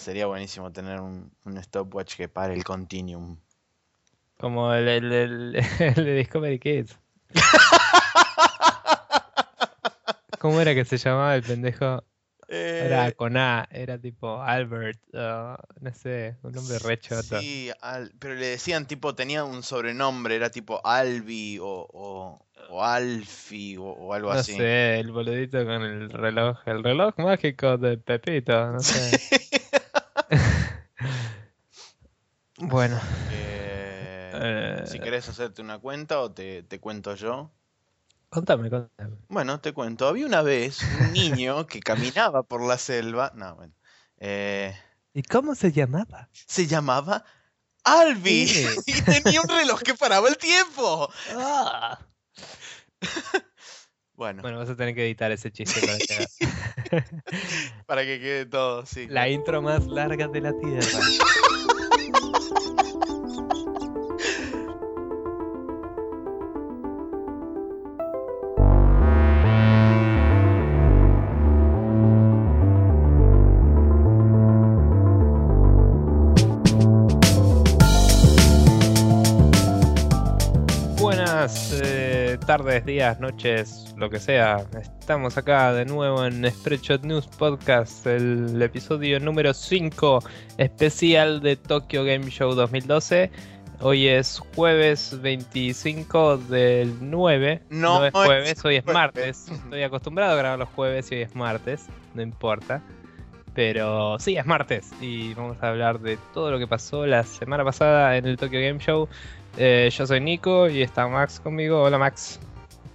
Sería buenísimo tener un, un stopwatch que pare el continuum. Como el, el, el- el de Discovery Kids. ¿Cómo era que se llamaba el pendejo? Era Eh, con A, era tipo Albert, uh, no sé, un nombre re choto. sí, al- pero le decían tipo, tenía un sobrenombre, era tipo Albi o, o, o Alfi o, o algo No así. sé, el boludito con el reloj, el reloj mágico de Pepito, no sé. Bueno, Eh, si querés hacerte una cuenta o te, te cuento yo. contame, contame. Bueno, te cuento. Había una vez un niño que caminaba por la selva. No, bueno. eh, ¿Y cómo se llamaba? se llamaba Albi Sí. y tenía un reloj que paraba el tiempo. Ah. Bueno, Bueno, vas a tener que editar ese chiste para que para que quede todo, sí. La intro más larga de la Tierra. Tardes, días, noches, lo que sea. Estamos acá de nuevo en Spreadshot News Podcast, el episodio número 5 especial de Tokyo Game Show 2012. Hoy es jueves 25 del 9. No, es no es jueves, hoy es martes. Estoy acostumbrado a grabar los jueves y hoy es martes, no importa. Pero sí, es martes y vamos a hablar de todo lo que pasó la semana pasada en el Tokyo Game Show. Eh, yo soy Nico y está Max conmigo. Hola Max.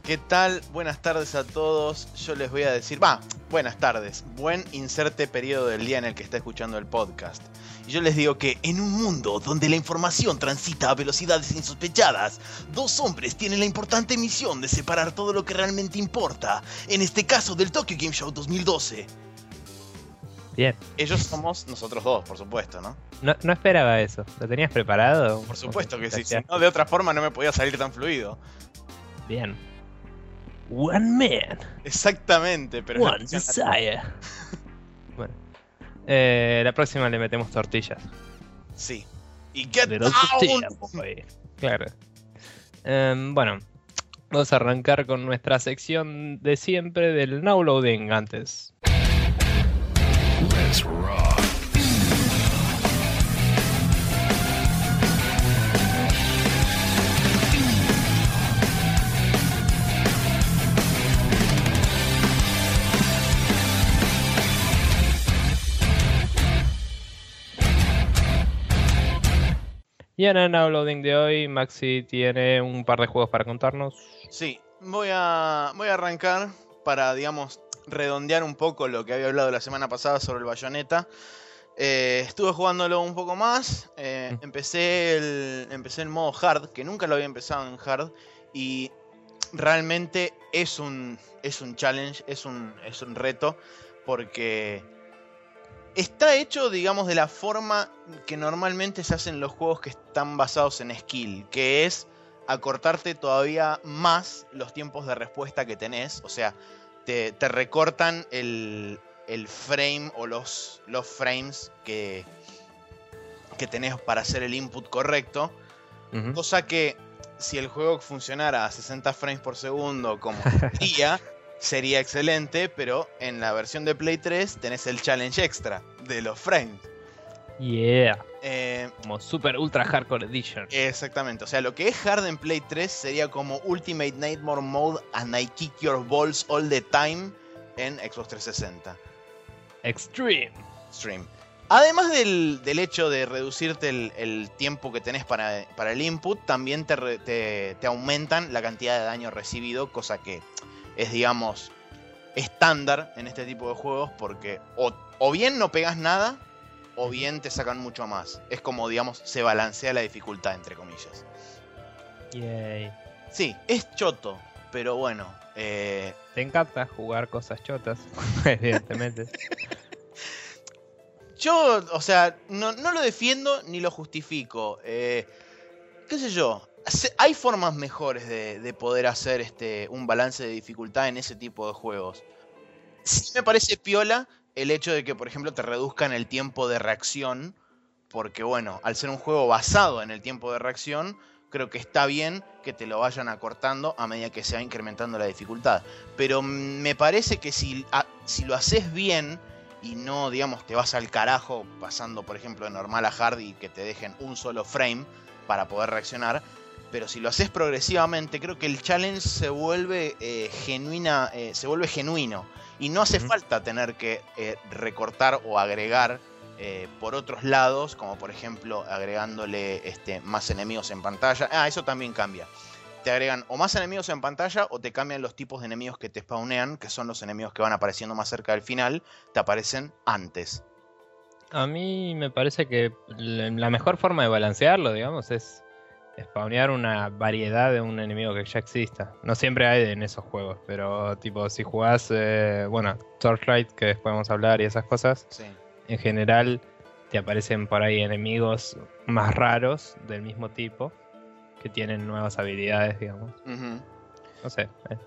¿Qué tal? Buenas tardes a todos. Yo les voy a decir, va, buenas tardes. Buen inserte periodo del día en el que está escuchando el podcast. Y yo les digo que en un mundo donde la información transita a velocidades insospechadas, dos hombres tienen la importante misión de separar todo lo que realmente importa. En este caso del Tokyo Game Show 2012. Bien. Ellos somos nosotros dos, por supuesto, ¿no? No, no esperaba eso. ¿Lo tenías preparado? Por supuesto que sí. Si no, de otra forma no me podía salir tan fluido. Bien. One man, Exactamente, pero... one desire. bueno. Eh, la próxima le metemos tortillas. Sí. Y get Little down. Claro. Em, bueno, vamos a arrancar con nuestra sección de siempre del now loading antes. Let's rock. Y en el now loading de hoy, Maxi tiene un par de juegos para contarnos. Sí, voy a, voy a arrancar para, digamos, redondear un poco lo que había hablado la semana pasada sobre el Bayonetta. Eh, estuve jugándolo un poco más. eh, empecé, el, empecé el modo hard, que nunca lo había empezado en hard. Y realmente es un, es un challenge, es un, es un reto. Porque está hecho, digamos, de la forma que normalmente se hacen los juegos que están basados en skill. Que es acortarte todavía más los tiempos de respuesta que tenés. O sea, te, te recortan el, el frame o los, los frames que, que tenés para hacer el input correcto. Cosa que si el juego funcionara a 60 frames por segundo como debería, sería excelente, pero en la versión de Play 3 tenés el challenge extra de los frames. Yeah. Eh, Como Super Ultra Hardcore Edition. Exactamente, o sea, lo que es hard en Play 3 sería como Ultimate Nightmare Mode and I Kick Your Balls All the Time en Xbox 360 Extreme. Stream. Además del, del hecho de reducirte el, el tiempo que tenés para, para el input, también te, te- te aumentan la cantidad de daño recibido, cosa que es, digamos, estándar en este tipo de juegos, porque o, o bien no pegas nada, o bien te sacan mucho más. Es como, digamos, se balancea la dificultad, entre comillas. Yay. Sí, es choto, pero bueno. eh, Te encanta jugar cosas chotas, evidentemente. yo, o sea, no, no lo defiendo ni lo justifico. eh, ¿Qué sé yo? Hay formas mejores de, de poder hacer este, un balance de dificultad en ese tipo de juegos. Sí me parece piola el hecho de que, por ejemplo, te reduzcan el tiempo de reacción, porque bueno, al ser un juego basado en el tiempo de reacción, creo que está bien que te lo vayan acortando a medida que se va incrementando la dificultad. Pero me parece que si, si lo haces bien y no, digamos, te vas al carajo pasando, por ejemplo, de normal a hard y que te dejen un solo frame para poder reaccionar, pero si lo haces progresivamente, creo que el challenge se vuelve eh, genuina, eh, se vuelve genuino. Y no hace falta tener que eh, recortar o agregar por otros lados, como por ejemplo agregándole este, más enemigos en pantalla. Ah, eso también cambia. Te agregan o más enemigos en pantalla o te cambian los tipos de enemigos que te spawnean, que son los enemigos que van apareciendo más cerca del final, te aparecen antes. A mí me parece que la mejor forma de balancearlo, digamos, es spawnear una variedad de un enemigo que ya exista. No siempre hay en esos juegos, pero tipo si jugás, eh, bueno, Torchlight, que después vamos a hablar y esas cosas, en general te aparecen por ahí enemigos más raros del mismo tipo que tienen nuevas habilidades, digamos. No sé. Eh,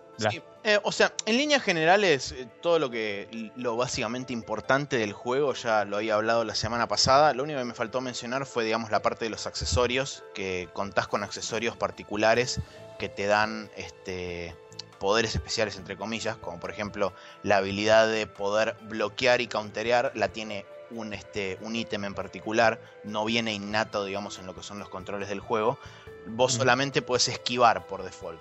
eh, o sea, en líneas generales, eh, todo lo que. Lo básicamente importante del juego, ya lo había hablado la semana pasada. Lo único que me faltó mencionar fue, digamos, la parte de los accesorios. Que contás con accesorios particulares que te dan este. Poderes especiales, entre comillas, como por ejemplo la habilidad de poder bloquear y counterear, la tiene un, este, un ítem en particular, no viene innato, digamos, en lo que son los controles del juego. Vos solamente puedes esquivar por default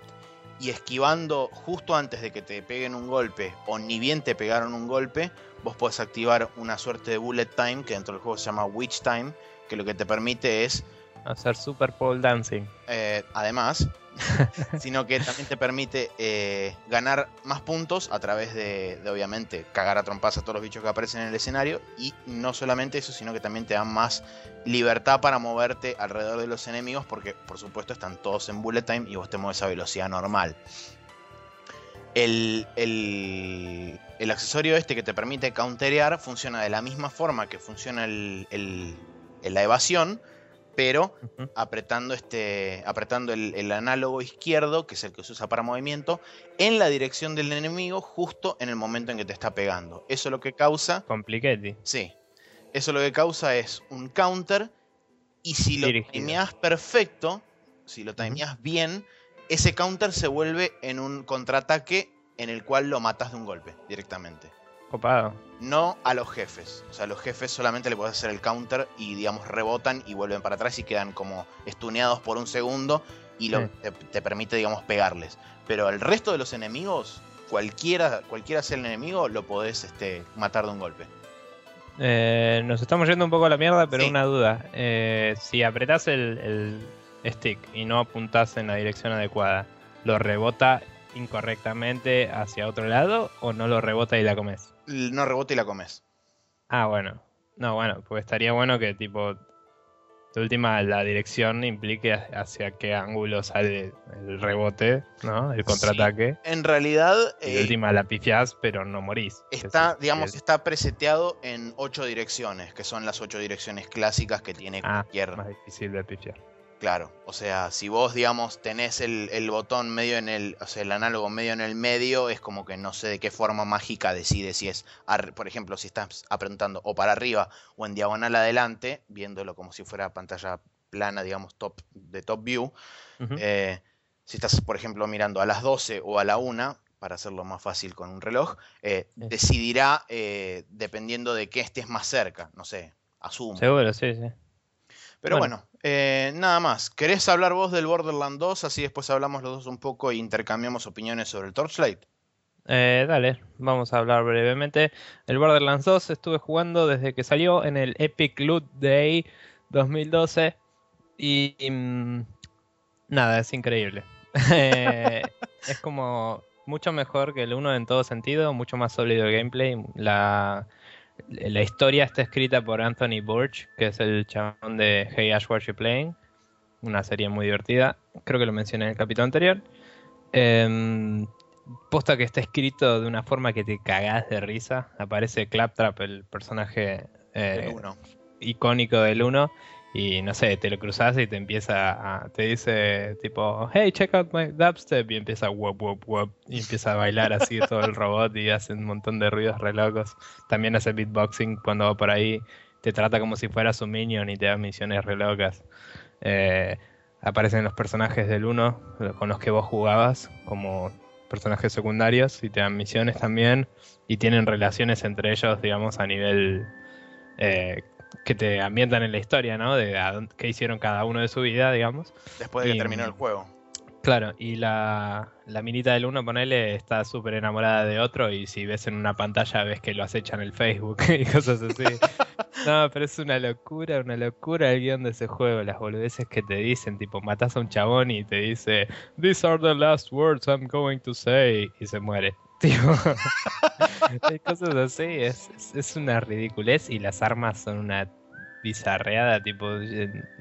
y esquivando justo antes de que te peguen un golpe o ni bien te pegaron un golpe, vos podés activar una suerte de bullet time que dentro del juego se llama witch time, que lo que te permite es hacer super pole dancing. Eh, además, sino que también te permite eh, ganar más puntos a través de, obviamente, cagar a trompas a todos los bichos que aparecen en el escenario. Y no solamente eso, sino que también te dan más libertad para moverte alrededor de los enemigos, porque por supuesto están todos en bullet time y vos te mueves a velocidad normal. El, el, el accesorio este que te permite counterear funciona de la misma forma que funciona el, la evasión pero apretando, este, apretando el, análogo izquierdo, que es el que se usa para movimiento, en la dirección del enemigo justo en el momento en que te está pegando. Eso lo que causa... Complicated. Sí. Eso lo que causa es un counter y si lo timeas perfecto, si lo timeas bien, ese counter se vuelve en un contraataque en el cual lo matas de un golpe directamente. Copado. No a los jefes. O sea, a los jefes solamente le puedes hacer el counter y, digamos, rebotan y vuelven para atrás y quedan como estuneados por un segundo y lo, te, permite, digamos, pegarles. Pero el resto de los enemigos, cualquiera, cualquiera sea el enemigo, lo podés este, matar de un golpe. Eh, nos estamos yendo un poco a la mierda, pero una duda. Eh, si apretás el, el stick y no apuntás en la dirección adecuada, ¿lo rebota incorrectamente hacia otro lado o no lo rebota y la comes? No rebota y la comes. Ah, bueno. No, bueno, pues estaría bueno que tipo de última la dirección implique hacia qué ángulo sale el rebote, ¿no? El contraataque. en realidad. Y de eh, última la pifiás, pero no morís. Está, digamos, está preseteado en ocho direcciones, que son las ocho direcciones clásicas que tiene ah, cualquier. Más difícil de pifiar. Claro, o sea, si vos, digamos, tenés el, botón medio en el, o sea, el análogo medio en el medio, es como que no sé de qué forma mágica decide si es, por ejemplo, si estás apuntando o para arriba o en diagonal adelante, viéndolo como si fuera pantalla plana, digamos, top, de top view. Eh, si estás, por ejemplo, mirando a las 12 o a la 1, para hacerlo más fácil con un reloj, eh, decidirá eh, dependiendo de qué estés más cerca, no sé, asumo. Seguro, sí, sí. Pero bueno, eh, nada más. ¿Querés hablar vos del Borderlands 2? Así después hablamos los dos un poco e intercambiamos opiniones sobre el Torchlight. Eh, dale, vamos a hablar brevemente. El Borderlands 2 estuve jugando desde que salió en el Epic Loot Day 2012 y, mm, nada, es increíble. Eh, es como mucho mejor que el 1 en todo sentido, mucho más sólido el gameplay. La, la historia está escrita por Anthony Burch, que es el chabón de Hey Ash What You Playing, una serie muy divertida. Creo que lo mencioné en el capítulo anterior. Em, posta que está escrito de una forma que te cagás de risa. Aparece Claptrap, el personaje eh, icónico del 1, y no sé, te lo cruzas y te empieza a, te dice tipo, hey, check out my dubstep y empieza wop, wop, wop y empieza a bailar así todo el robot y hace un montón de ruidos re locos. También hace beatboxing cuando va por ahí, te trata como si fueras un minion y te da misiones re locas. Eh, aparecen los personajes del 1 con los que vos jugabas como personajes secundarios y te dan misiones también y tienen relaciones entre ellos, digamos, a nivel eh, que te ambientan en la historia, ¿no? De qué hicieron cada uno de su vida, digamos. Después de que terminó el juego. Claro, y la, la minita del uno, ponele, está súper enamorada de otro y si ves en una pantalla ves que lo acechan en el Facebook y cosas así. no, pero es una locura, una locura el guion de ese juego, las boludeces que te dicen, tipo, matas a un chabón y te dice, These are the last words I'm going to say, y se muere. Tipo, hay cosas así, es, es, una ridiculez y las armas son una bizarreada, tipo,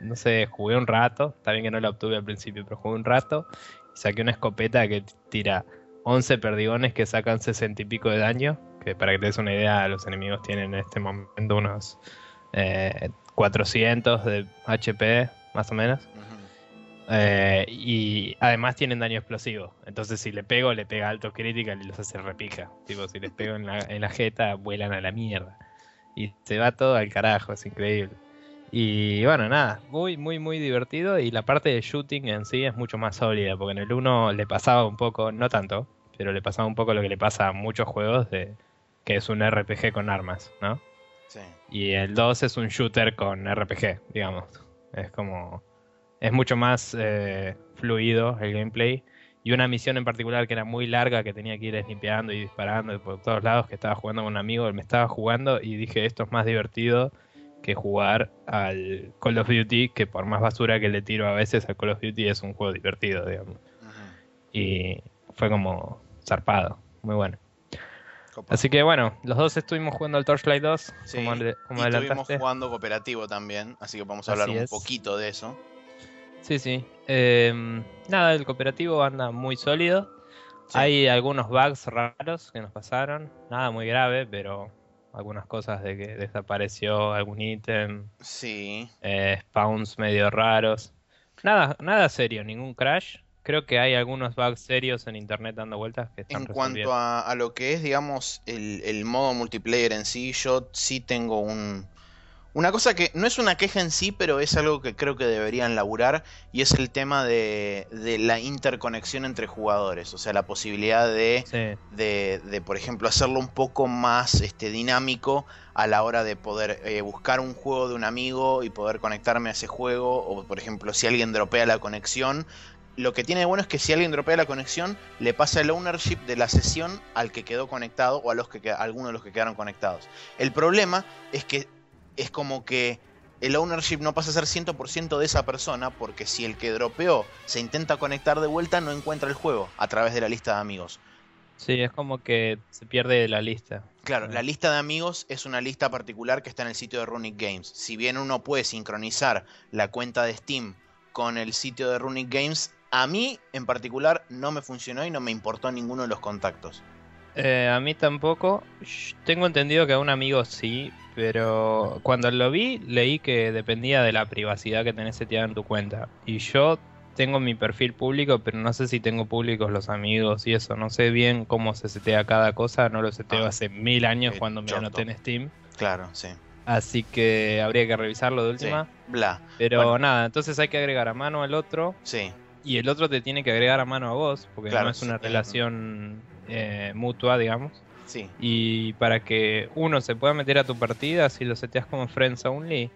no sé, jugué un rato, está bien que no la obtuve al principio, pero jugué un rato y saqué una escopeta que tira 11 perdigones que sacan 60 y pico de daño, que para que te des una idea, los enemigos tienen en este momento unos 400 eh, de HP, más o menos. Eh, y además tienen daño explosivo. Entonces, si le pego, le pega alto critical y los hace repija. Tipo, si les pego en la, en la jeta, vuelan a la mierda. Y se va todo al carajo, es increíble. Y bueno, nada, muy, muy, muy divertido. Y la parte de shooting en sí es mucho más sólida, porque en el 1 le pasaba un poco, no tanto, pero le pasaba un poco lo que le pasa a muchos juegos, de que es un RPG con armas, ¿no? Sí. Y el 2 es un shooter con RPG, digamos. Es como es mucho más eh, fluido el gameplay. Y una misión en particular que era muy larga, que tenía que ir limpiando y disparando por todos lados, que estaba jugando con un amigo, me estaba jugando y dije, esto es más divertido que jugar al Call of Duty, que por más basura que le tiro a veces al Call of Duty es un juego divertido, digamos. Y fue como zarpado, muy bueno. Así que bueno, los dos estuvimos jugando al Torchlight 2, como, y estuvimos jugando cooperativo también, así que vamos a hablar un poquito de eso. Sí, sí. Em, nada, el cooperativo anda muy sólido. Hay algunos bugs raros que nos pasaron. Nada muy grave, pero algunas cosas de que desapareció algún ítem. Sí. Eh, spawns medio raros. Nada, nada serio, ningún crash. Creo que hay algunos bugs serios en internet dando vueltas que están En cuanto a, lo que es, digamos, el modo multiplayer en sí, yo sí tengo un, una cosa que no es una queja en sí, pero es algo que creo que deberían laburar y es el tema de, la interconexión entre jugadores. O sea, la posibilidad de, de, por ejemplo, hacerlo un poco más este, dinámico a la hora de poder eh, buscar un juego de un amigo y poder conectarme a ese juego. O, por ejemplo, si alguien dropea la conexión, lo que tiene de bueno es que si alguien dropea la conexión, le pasa el ownership de la sesión al que quedó conectado o a los que a algunos de los que quedaron conectados. El problema es que es como que el ownership no pasa a ser 100% de esa persona porque si el que dropeó se intenta conectar de vuelta no encuentra el juego a través de la lista de amigos. Sí, es como que se pierde la lista. Claro, la lista de amigos es una lista particular que está en el sitio de Runic Games. Si bien uno puede sincronizar la cuenta de Steam con el sitio de Runic Games, a mí en particular no me funcionó y no me importó ninguno de los contactos. Eh, a mí tampoco. Tengo entendido que a un amigo sí, pero cuando lo vi leí que dependía de la privacidad que tenés seteada en tu cuenta. Y yo tengo mi perfil público, pero no sé si tengo públicos los amigos y eso. No sé bien cómo se setea cada cosa. No lo seteo ah, hace mil años cuando me anoté en Steam. Claro, sí. Así que habría que revisarlo de última. bla. Pero nada, entonces hay que agregar a mano al otro. Sí. Y el otro te tiene que agregar a mano a vos, porque no es una relación eh, mutua, digamos. Y para que uno se pueda meter a tu partida, si lo seteas como friends only,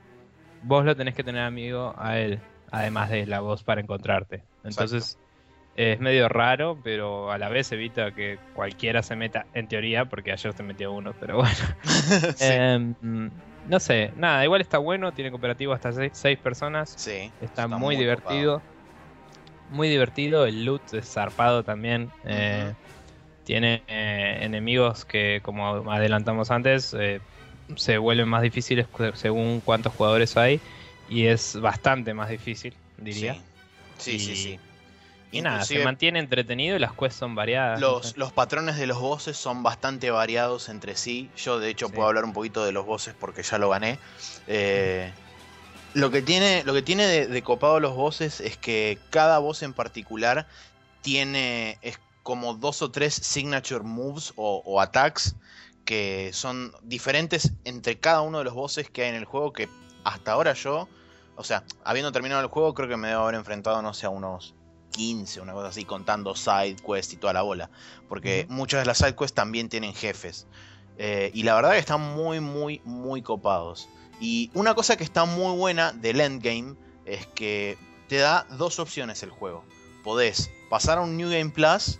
vos lo tenés que tener amigo a él, además de la voz para encontrarte. Entonces es medio raro, pero a la vez evita que cualquiera se meta, en teoría, porque ayer se metió uno, pero bueno. Em, no sé, nada, igual está bueno, tiene cooperativo hasta seis, personas. Sí, está, muy, divertido. Muy divertido, el loot es zarpado también. Eh, tiene eh, enemigos que, como adelantamos antes, eh, se vuelven más difíciles según cuántos jugadores hay. Y es bastante más difícil, diría. Sí, sí, sí. Y nada, se mantiene entretenido y las quests son variadas. Los, los patrones de los bosses son bastante variados entre sí. Yo, de hecho, puedo hablar un poquito de los bosses porque ya lo gané. Eh, Lo que tiene, lo que tiene de, de copado los bosses es que cada boss en particular tiene es como dos o tres signature moves o, o attacks que son diferentes entre cada uno de los bosses que hay en el juego que hasta ahora yo, o sea, habiendo terminado el juego creo que me debo haber enfrentado, no sé, a unos 15, una cosa así, contando side quest y toda la bola. Porque muchas de las side quests también tienen jefes. Eh, y la verdad que están muy, muy, muy copados. Y una cosa que está muy buena del endgame es que te da dos opciones el juego. Podés pasar a un New Game Plus,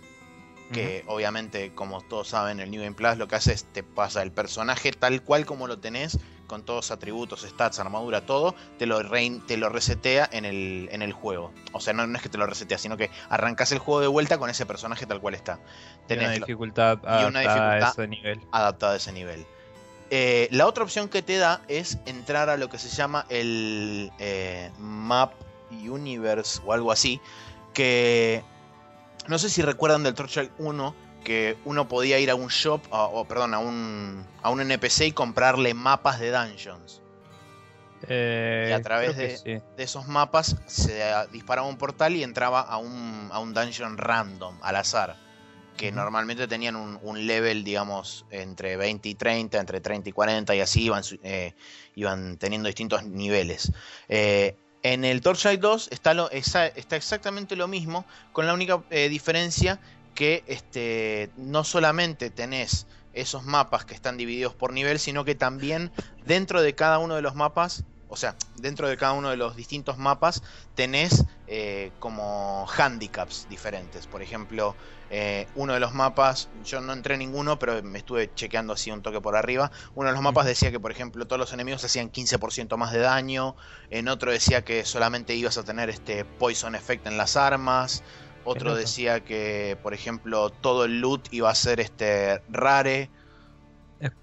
que obviamente, como todos saben, el New Game Plus lo que hace es te pasa el personaje tal cual como lo tenés, con todos los atributos, stats, armadura, todo, te lo, rein- te lo resetea en el, en el juego. O sea, no, no es que te lo resetea, sino que arrancas el juego de vuelta con ese personaje tal cual está. Y una Tenés lo- dificultad y una adaptada a dificultad- ese nivel. adaptado a ese nivel. Eh, la otra opción que te da es entrar a lo que se llama el eh, Map Universe o algo así. Que no sé si recuerdan del Torchlight 1 que uno podía ir a un shop, o perdón, a un, a un NPC y comprarle mapas de dungeons. Eh, y a través de- sí. De esos mapas se disparaba un portal y entraba a un, a un dungeon random, al azar. Que normalmente tenían un, un level, digamos, entre 20 y 30, entre 30 y 40, y así iban, eh, iban teniendo distintos niveles. Eh, en el Torchlight 2 está, lo, está exactamente lo mismo, con la única eh, diferencia que este, no solamente tenés esos mapas que están divididos por nivel, sino que también dentro de cada uno de los mapas, o sea, dentro de cada uno de los distintos mapas, tenés eh, como handicaps diferentes. Por ejemplo, eh, uno de los mapas, yo no entré en ninguno, pero me estuve chequeando así un toque por arriba. Uno de los mapas decía que, por ejemplo, todos los enemigos hacían 15% más de daño. En otro decía que solamente ibas a tener este poison effect en las armas. Otro decía que, por ejemplo, todo el loot iba a ser este rare.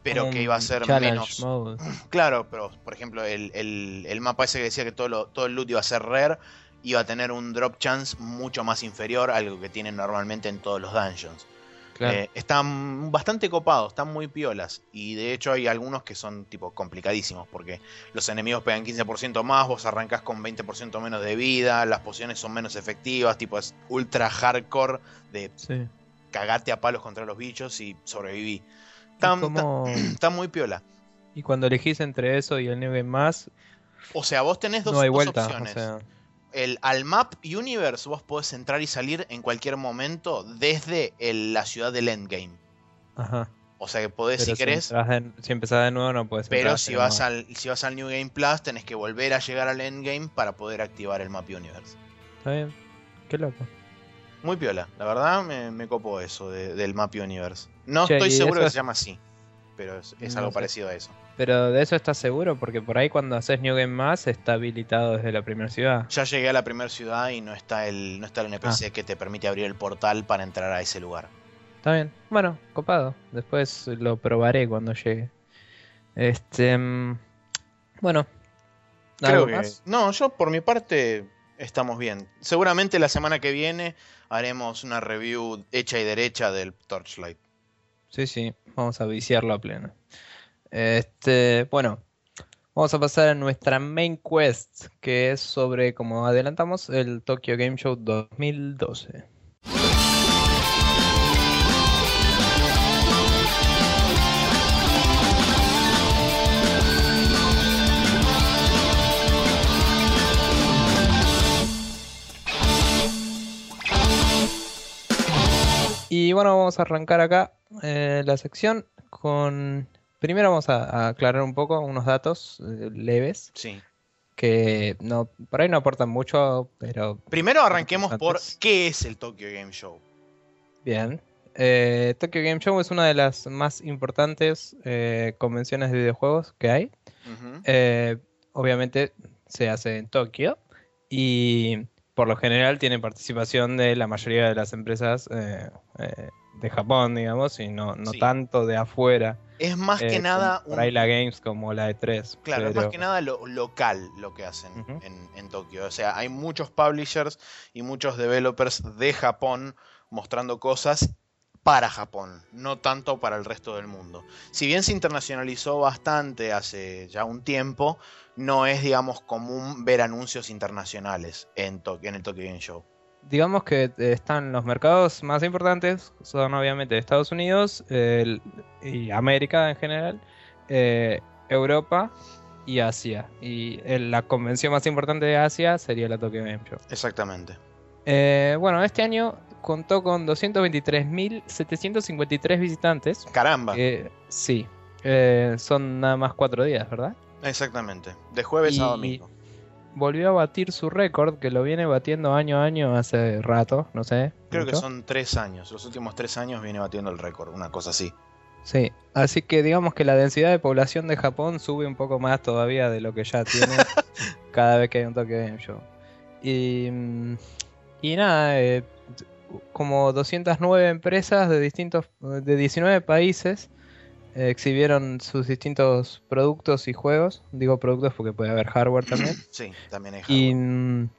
Pero que iba a ser menos- mode. Claro, pero por ejemplo, el, el- el mapa ese que decía que todo, lo- todo el loot iba a ser rare, iba a tener un drop chance mucho más inferior a algo que tienen normalmente en todos los dungeons. Claro. Eh, están bastante copados, están muy piolas. Y de hecho hay algunos que son tipo complicadísimos, porque los enemigos pegan 15% más, vos arrancás con 20% menos de vida, las pociones son menos efectivas, tipo es ultra hardcore de sí. cagate a palos contra los bichos y sobreviví. Están, como- muy piola. Y cuando elegís entre eso y el New Game Más, O sea, vos tenés dos, no hay dos vuelta. O opciones. sea, El, al Map Universe vos podés entrar y salir en cualquier momento desde el- la ciudad del Endgame. ajá. O sea que podés, Pero si querés, de- si empezás de nuevo, no puedes pero si pero vas, al, si vas al New Game Plus tenés que volver a llegar al Endgame para poder activar el Map Universe. Está bien. Qué loco. Muy piola, la verdad me, me copó eso de- del Map Universe. No Che, estoy ¿y seguro eso que se llama así, pero es, es No algo sé. parecido a eso. Pero de eso estás seguro, porque por ahí cuando haces New Game Más está habilitado desde la primera ciudad. Ya llegué a la primera ciudad y no está el, no está el Ah. NPC que te permite abrir el portal para entrar a ese lugar. Está bien. Bueno, copado. Después lo probaré cuando llegue. Este. mm, Bueno. ¿Algo Creo que. más? No, yo por mi parte estamos bien. Seguramente la semana que viene haremos una review hecha y derecha del Torchlight. Sí, sí. Vamos a viciarlo a pleno. Este. Bueno. Vamos a pasar a nuestra main quest, que es sobre, como adelantamos, el Tokyo Game Show 2012. Y bueno, vamos a arrancar acá eh, la sección con... Primero vamos a, a aclarar un poco unos datos eh, leves Sí. que no por ahí no aportan mucho, pero Primero arranquemos por qué es el Tokyo Game Show. bien. Eh, Tokyo Game Show es una de las más importantes convenciones de videojuegos que hay. Obviamente se hace en Tokio y por lo general tiene participación de la mayoría de las empresas eh, eh, de Japón, digamos, y no, no Sí. tanto de afuera. Es más eh, que nada como por un- la Games como la E3. Claro, es más que nada lo local lo que hacen en, en Tokio. O sea, hay muchos publishers y muchos developers de Japón mostrando cosas para Japón, no tanto para el resto del mundo. Si bien se internacionalizó bastante hace ya un tiempo, no es, digamos, común ver anuncios internacionales en, en el Tokyo Game Show. Digamos que están los mercados más importantes, son obviamente Estados Unidos y América en general, eh, Europa y Asia. Y la convención más importante de Asia sería la Tokyo Game Show. Exactamente. Eh, bueno, este año contó con 223.753 visitantes. Caramba. sí, eh, son nada más cuatro días, ¿verdad? Exactamente, de jueves a domingo. Volvió a batir su récord, que lo viene batiendo año a año hace rato, no sé. Creo que son tres años, los últimos tres años viene batiendo el récord, una cosa así. Sí, así que digamos que la densidad de población de Japón sube un poco más todavía de lo que ya tiene cada vez que hay un toque Game Show. Y, mm, y nada, eh, como 209 empresas de distintos de 19 países exhibieron sus distintos productos y juegos. Digo productos porque puede haber hardware también. Sí, también hay hardware. Mm,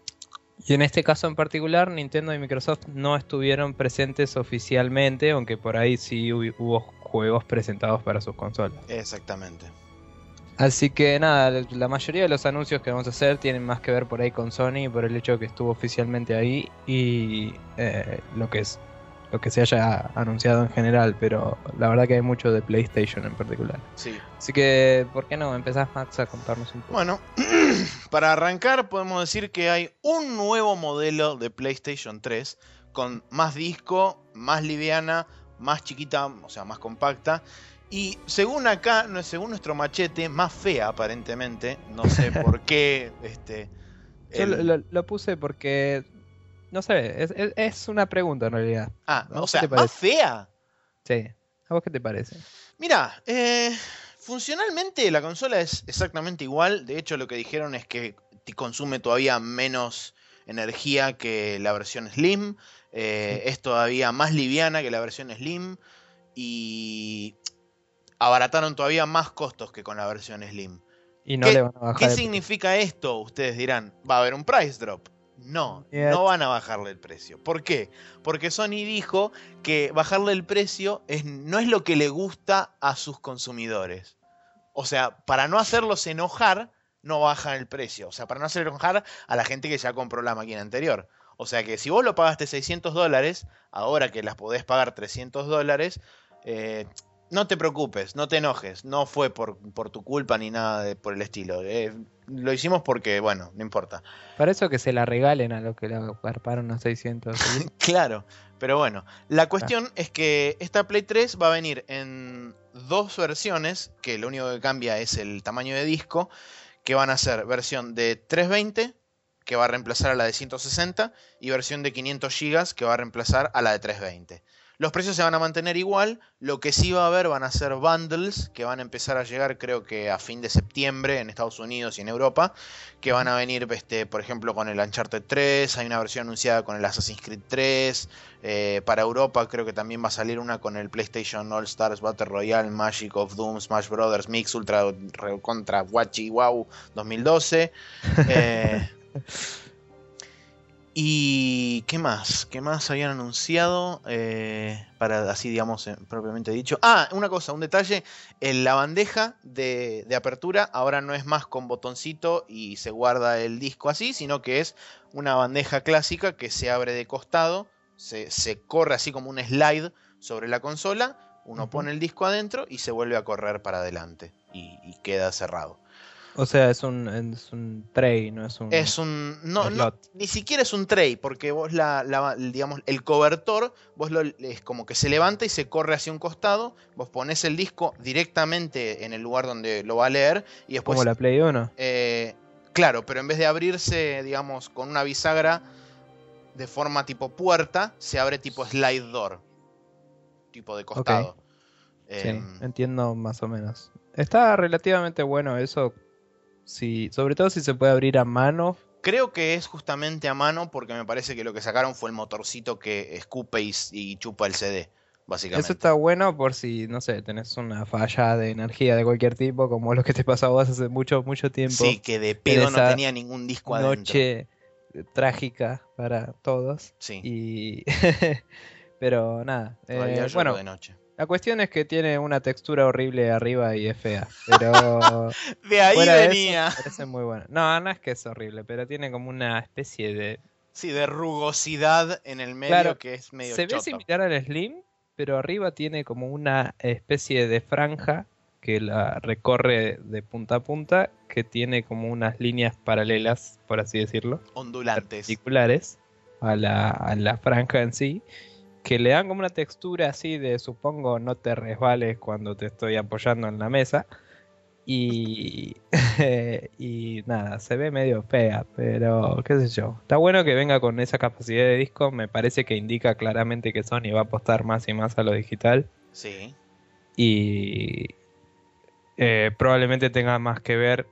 y, en este caso en particular, Nintendo y Microsoft no estuvieron presentes oficialmente, aunque por ahí sí hubo juegos presentados para sus consolas. Exactamente. Así que nada, la mayoría de los anuncios que vamos a hacer tienen más que ver por ahí con Sony, por el hecho de que estuvo oficialmente ahí y eh, lo que es lo que se haya anunciado en general, pero la verdad que hay mucho de PlayStation en particular. Sí. Así que, ¿por qué no? Empezás, Max, a contarnos un poco. Bueno, para arrancar podemos decir que hay un nuevo modelo de PlayStation 3 con más disco, más liviana, más chiquita, o sea, más compacta y según acá, según nuestro machete, más fea aparentemente. No sé por qué. Este, Yo lo, puse porque. No sé, es, una pregunta en realidad. Ah, o sea, ¿más fea? Sí. ¿A vos qué te parece? Mira, eh, funcionalmente la consola es exactamente igual. De hecho, lo que dijeron es que consume todavía menos energía que la versión Slim. Eh, es todavía más liviana que la versión Slim. Y abarataron todavía más costos que con la versión Slim. Y no ¿Qué, van a bajar ¿qué significa esto? Ustedes dirán, ¿va a haber un price drop? No, no van a bajarle el precio. ¿Por qué? Porque Sony dijo que bajarle el precio es, no es lo que le gusta a sus consumidores. O sea, para no hacerlos enojar, no bajan el precio. O sea, para no hacer enojar a la gente que ya compró la máquina anterior. O sea que si vos lo pagaste 600 dólares, ahora que las podés pagar 300 dólares, eh, no te preocupes, no te enojes, no fue por, por tu culpa ni nada de, por el estilo. Eh, lo hicimos porque, bueno, no importa. Para eso que se la regalen a los que la garparon a 600. claro, pero bueno, la cuestión ah. es que esta Play 3 va a venir en dos versiones, que lo único que cambia es el tamaño de disco, que van a ser versión de 320, que va a reemplazar a la de 160, y versión de 500 GB, que va a reemplazar a la de 320. Los precios se van a mantener igual, lo que sí va a haber van a ser bundles que van a empezar a llegar creo que a fin de septiembre en Estados Unidos y en Europa, que van a venir, este, por ejemplo, con el Uncharted 3, hay una versión anunciada con el Assassin's Creed 3, eh, para Europa creo que también va a salir una con el PlayStation All Stars Battle Royale, Magic of Doom, Smash Brothers Mix Ultra contra Wachi Wow 2012. Eh, ¿Y qué más? ¿Qué más habían anunciado? Eh, para así, digamos, eh, propiamente dicho. Ah, una cosa, un detalle. En la bandeja de, apertura ahora no es más con botoncito y se guarda el disco así, sino que es una bandeja clásica que se abre de costado, se, corre así como un slide sobre la consola, uno pone el disco adentro y se vuelve a correr para adelante y queda cerrado. O sea, es un, es un tray, no es un. Es un. No, ni siquiera es un tray, porque vos la, digamos, el cobertor, vos lo es como que se levanta y se corre hacia un costado, vos pones el disco directamente en el lugar donde lo va a leer y después. Como la Play 1. Eh, claro, pero en vez de abrirse, digamos, con una bisagra de forma tipo puerta, se abre tipo slide door. Tipo de costado. sí, em, entiendo más o menos. Está relativamente bueno eso sobre todo si se puede abrir a mano. Creo que es justamente a mano porque me parece que lo que sacaron fue el motorcito que escupe y, chupa el CD. Básicamente. Eso está bueno por si, no sé, tenés una falla de energía de cualquier tipo, como lo que te pasó a vos hace mucho, mucho tiempo. Sí, que de pedo no tenía ningún disco adentro. Noche trágica para todos. Sí. Y Pero nada. Eh, bueno, de noche. La cuestión es que tiene una textura horrible arriba y es fea. Pero De ahí fuera de eso, venía. parece muy buena. No, no es que es horrible, pero tiene como una especie de. Sí, de rugosidad en el medio Claro, que es medio Se ve similar al Slim, pero arriba tiene como una especie de franja que la recorre de punta a punta, que tiene como unas líneas paralelas, por así decirlo. Ondulantes. particulares a la, a la franja en sí, que le dan como una textura así de supongo no te resbales cuando te estoy apoyando en la mesa. Y, y nada, se ve medio fea, pero qué sé yo. Está bueno que venga con esa capacidad de disco, me parece que indica claramente que Sony va a apostar más y más a lo digital Sí. y eh, probablemente tenga más que ver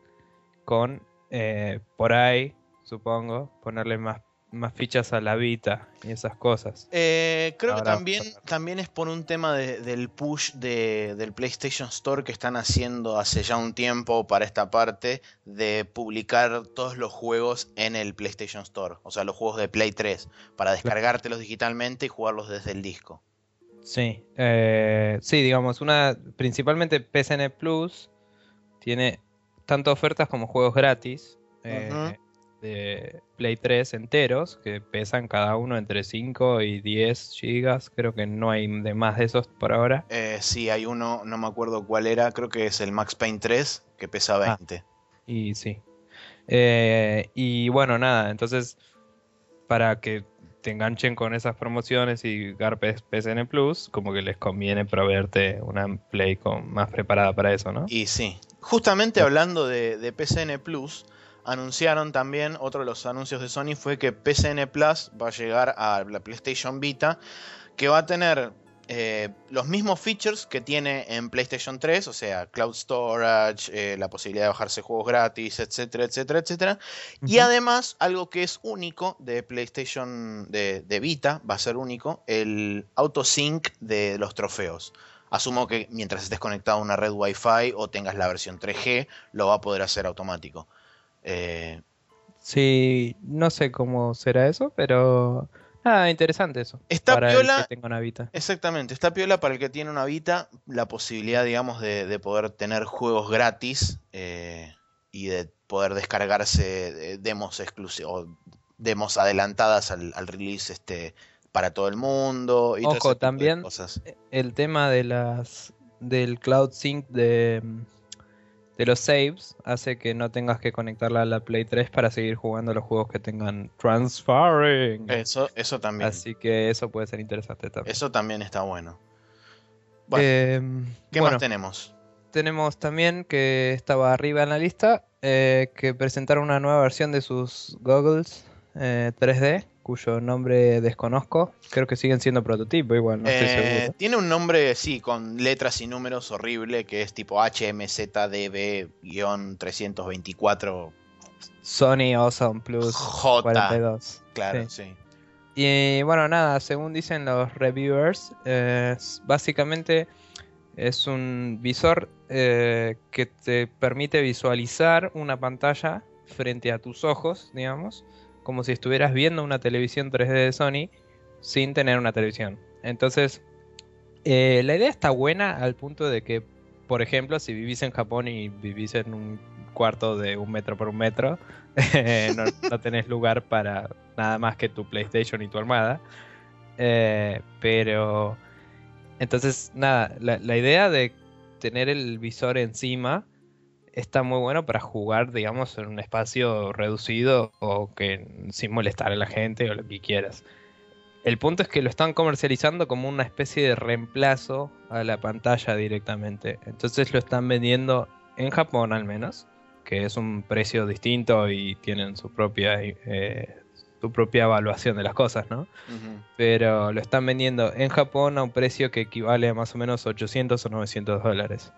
con eh, por ahí, supongo, ponerle más, más fichas a la Vita y esas cosas. Eh, creo que también, también es por un tema de- del push de- del PlayStation Store que están haciendo hace ya un tiempo para esta parte de publicar todos los juegos en el PlayStation Store. O sea, los juegos de Play 3, para descargártelos digitalmente y jugarlos desde el disco. Sí, eh, sí, digamos, una principalmente PSN Plus tiene tanto ofertas como juegos gratis eh. De Play 3 enteros que pesan cada uno entre 5 y 10 gigas. Creo que no hay de más de esos por ahora. Eh, sí, hay uno, no me acuerdo cuál era, creo que es el Max Payne 3, que pesa Ah. 20. Y sí. Eh, y bueno, nada, entonces para que te enganchen con esas promociones y garpes PSN Plus, como que les conviene proveerte una Play con, más preparada para eso, ¿no? Y sí, justamente Sí. hablando de, de PCN Plus, anunciaron también, otro de los anuncios de Sony fue que PCN Plus va a llegar a la PlayStation Vita, que va a tener eh, los mismos features que tiene en PlayStation 3, o sea, cloud storage, eh, la posibilidad de bajarse juegos gratis, etcétera, etcétera, etcétera. Y además, algo que es único de PlayStation de, de Vita, va a ser único, el autosync de los trofeos. Asumo que mientras estés conectado a una red Wi-Fi o tengas la versión 3G, lo va a poder hacer automático. Eh, Sí, no sé cómo será eso, pero nada, interesante eso. Está para piola. el que tenga una Vita. exactamente, está piola para el que tiene una Vita la posibilidad, digamos, de, de poder tener juegos gratis eh, y de poder descargarse eh, demos exclusivos demos adelantadas al, al release este para todo el mundo y Ojo, también cosas. El tema de las del Cloud Sync de, de los saves hace que no tengas que conectarla a la Play 3 para seguir jugando los juegos que tengan transferring. Eso, eso también. Así que eso puede ser interesante también. Eso también está bueno. Bueno, Em, ¿qué bueno, más tenemos? tenemos también que estaba arriba en la lista eh, que presentaron una nueva versión de sus goggles eh, 3D cuyo nombre desconozco. Creo que siguen siendo prototipo igual, no estoy Eh, seguro. tiene un nombre, sí, con letras y números horrible, que es tipo HMZDB-324J. Sony Awesome Plus 42. Claro, Sí. sí. Y bueno, nada, según dicen los reviewers, eh, básicamente es un visor eh, que te permite visualizar una pantalla frente a tus ojos, digamos, como si estuvieras viendo una televisión 3D de Sony sin tener una televisión. Entonces, eh, la idea está buena al punto de que, por ejemplo, si vivís en Japón y vivís en un cuarto de un metro por un metro, eh, no, tenés lugar para nada más que tu PlayStation y tu armada. Eh, pero, entonces, nada, la idea de tener el visor encima está muy bueno para jugar, digamos, en un espacio reducido o que sin molestar a la gente o lo que quieras. El punto es que lo están comercializando como una especie de reemplazo a la pantalla directamente. Entonces lo están vendiendo en Japón al menos, que es un precio distinto y tienen su propia eh, su propia evaluación de las cosas, ¿no? Pero lo están vendiendo en Japón a un precio que equivale a más o menos 800 o 900 dólares.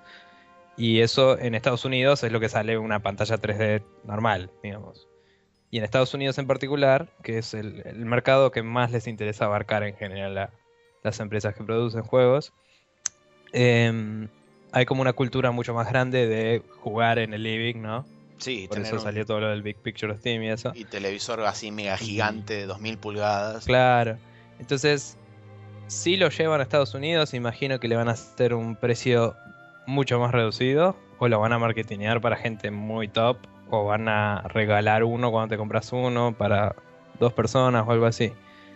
Y eso en Estados Unidos es lo que sale una pantalla 3D normal, digamos. Y en Estados Unidos en particular, que es el, el mercado que más les interesa abarcar en general a las empresas que producen juegos, em, hay como una cultura mucho más grande de jugar en el living, ¿no? Sí, Por eso un- salió todo lo del Big Picture Steam y eso. y televisor así mega gigante de 2000 pulgadas. Claro. Entonces, si lo llevan a Estados Unidos, imagino que le van a hacer un precio mucho más reducido. O lo van a marketinear para gente muy top. O van a regalar uno cuando te compras uno para dos personas o algo así.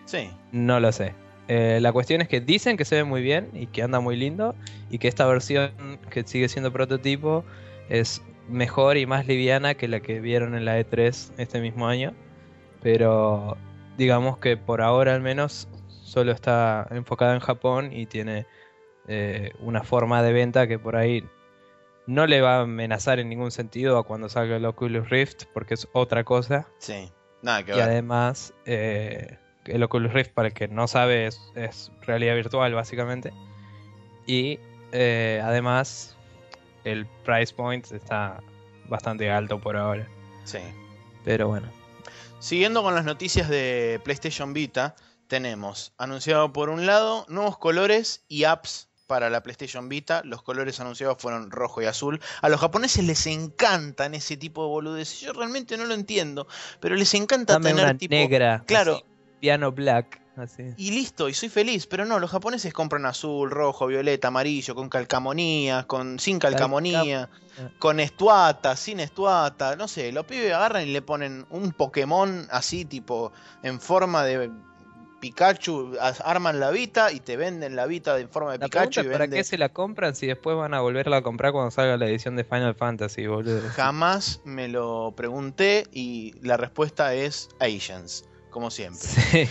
Sí. No lo sé. Eh, la cuestión es que dicen que se ve muy bien y que anda muy lindo. Y que esta versión que sigue siendo prototipo es mejor y más liviana que la que vieron en la E3 este mismo año. Pero digamos que por ahora al menos solo está enfocada en Japón y tiene eh, una forma de venta que por ahí no le va a amenazar en ningún sentido a cuando salga el Oculus Rift porque es otra cosa. Sí, nada que Y ver. además, eh, el Oculus Rift, para el que no sabe, es, es realidad virtual básicamente. Y eh, además, el price point está bastante alto por ahora. Sí. Pero bueno. Siguiendo con las noticias de PlayStation Vita, tenemos anunciado por un lado nuevos colores y apps para la PlayStation Vita. Los colores anunciados fueron rojo y azul. A los japoneses les encantan ese tipo de boludeces. Yo realmente no lo entiendo, pero les encanta Dame tener una tipo negra. Claro. así, piano black. Así. y listo, y soy feliz, pero no, los japoneses compran azul, rojo, violeta, amarillo, con calcamonía, con sin calcamonía, con estuata, sin estuata, no sé, los pibes agarran y le ponen un Pokémon así tipo en forma de Pikachu, arman la Vita y te venden la Vita en forma de La Pikachu y para qué se la compran si después van a volverla a comprar cuando salga la edición de Final Fantasy, boludo. Jamás me lo pregunté y la respuesta es Asians, como siempre. Sí.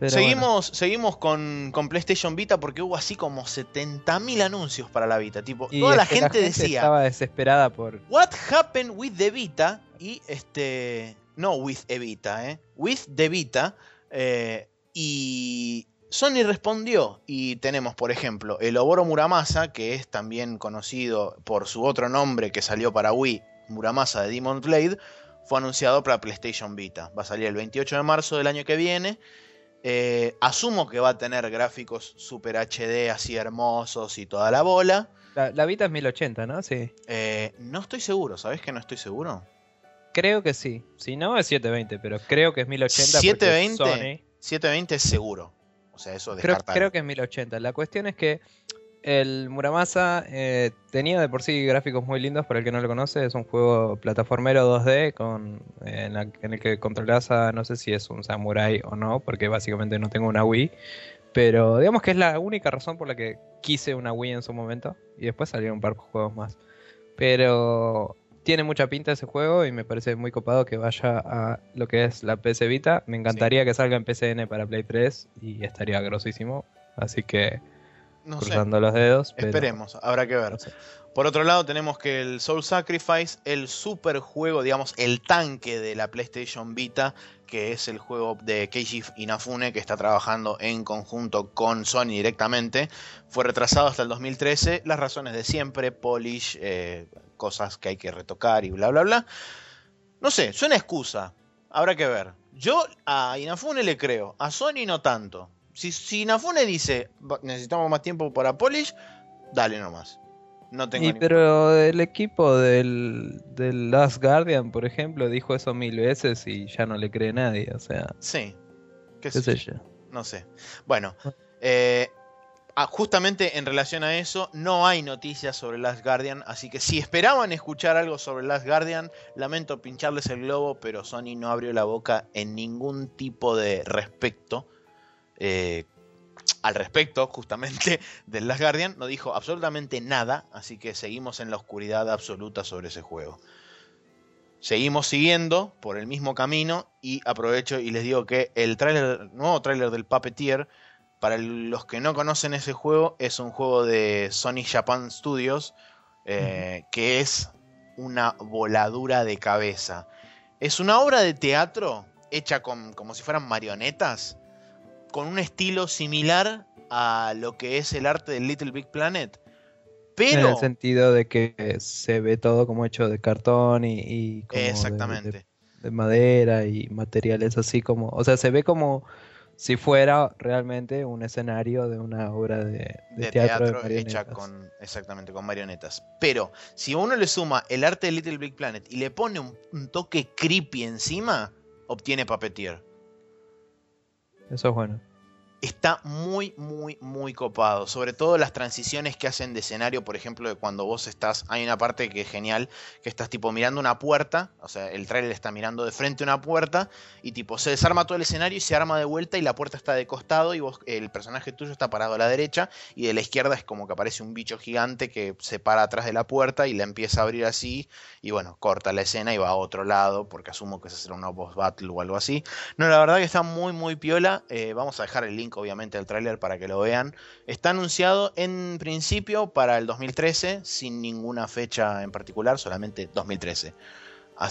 Pero seguimos seguimos con, con PlayStation Vita porque hubo así como 70.000 anuncios para la Vita. Tipo. Y toda la es que gente, decía, Estaba desesperada por. What happened with the Vita? Y este. No with Evita, ¿eh? With the Vita. Eh, y Sony respondió. Y tenemos, por ejemplo, el Oboro Muramasa, que es también conocido por su otro nombre que salió para Wii, Muramasa de Demon Blade, fue anunciado para PlayStation Vita. Va a salir el 28 de marzo del año que viene. Eh, asumo que va a tener gráficos Super HD así hermosos y toda la bola. La, la Vita es 1080, ¿no? Sí. Eh, no estoy seguro, ¿sabes que no estoy seguro? Creo que sí. Si no, es 720, pero creo que es 1080. porque 720. Sony- 720 es seguro. O sea, eso Creo, creo que es 1080. La cuestión es que el Muramasa eh, tenía de por sí gráficos muy lindos. Para el que no lo conoce, es un juego plataformero 2D con, eh, en, la- en el que controlas a no sé si es un samurai o no, porque básicamente no tengo una Wii. Pero digamos que es la única razón por la que quise una Wii en su momento. Y después salieron un par de juegos más. Pero tiene mucha pinta ese juego y me parece muy copado que vaya a lo que es la PC Vita. Me encantaría que salga en PCN para Play 3 y estaría grosísimo. Así que no sé. cruzando los dedos. pero Esperemos, habrá que ver. no sé. Por otro lado, tenemos que el Soul Sacrifice, el super juego, digamos, el tanque de la PlayStation Vita, que es el juego de Keiji Inafune, que está trabajando en conjunto con Sony directamente, fue retrasado hasta el 2013. Las razones de siempre, polish, eh, cosas que hay que retocar y bla, bla, bla. No sé, suena excusa. Habrá que ver. Yo a Inafune le creo, a Sony no tanto. Si, si Inafune dice, "Va- necesitamos más tiempo para polish, dale nomás. No tengo ningún pero el equipo del, del Last Guardian, por ejemplo, dijo eso mil veces y ya no le cree nadie. O sea, Sí. ¿Qué qué sé yo. No sé. Bueno, eh, ah, justamente en relación a eso, no hay noticias sobre Last Guardian. Así que si esperaban escuchar algo sobre Last Guardian, lamento pincharles el globo, pero Sony no abrió la boca en ningún tipo de respecto. eh, al respecto, justamente, del Last Guardian, no dijo absolutamente nada. Así que seguimos en la oscuridad absoluta sobre ese juego. Seguimos siguiendo por el mismo camino y aprovecho y les digo que el tráiler, nuevo tráiler del Puppeteer, para los que no conocen ese juego, es un juego de Sony Japan Studios eh, que es una voladura de cabeza. Es una obra de teatro hecha con, como si fueran marionetas, con un estilo similar a lo que es el arte del Little Big Planet. En Pero... el sentido de que se ve todo como hecho de cartón y, y como de- Exactamente. de, de madera y materiales así como. O sea, se ve como si fuera realmente un escenario de una obra de, de de teatro, teatro, de hecha con exactamente con marionetas. Pero si uno le suma el arte de Little Big Planet y le pone un, un toque creepy encima, obtiene Puppeteer. Eso es bueno. Está muy, muy, muy copado. Sobre todo las transiciones que hacen de escenario, por ejemplo, de cuando vos estás. Hay una parte que es genial, que estás tipo mirando una puerta. O sea, el trailer está mirando de frente una puerta. Y tipo, se desarma todo el escenario y se arma de vuelta. Y la puerta está de costado. Y vos, el personaje tuyo está parado a la derecha. Y de la izquierda es como que aparece un bicho gigante que se para atrás de la puerta y la empieza a abrir así. Y bueno, corta la escena y va a otro lado. Porque asumo que se hacer una boss battle o algo así. No, la verdad que está muy, muy piola. Eh, vamos a dejar el link obviamente el tráiler para que lo vean. Está anunciado en principio para el 2013, sin ninguna fecha en particular, solamente 2013.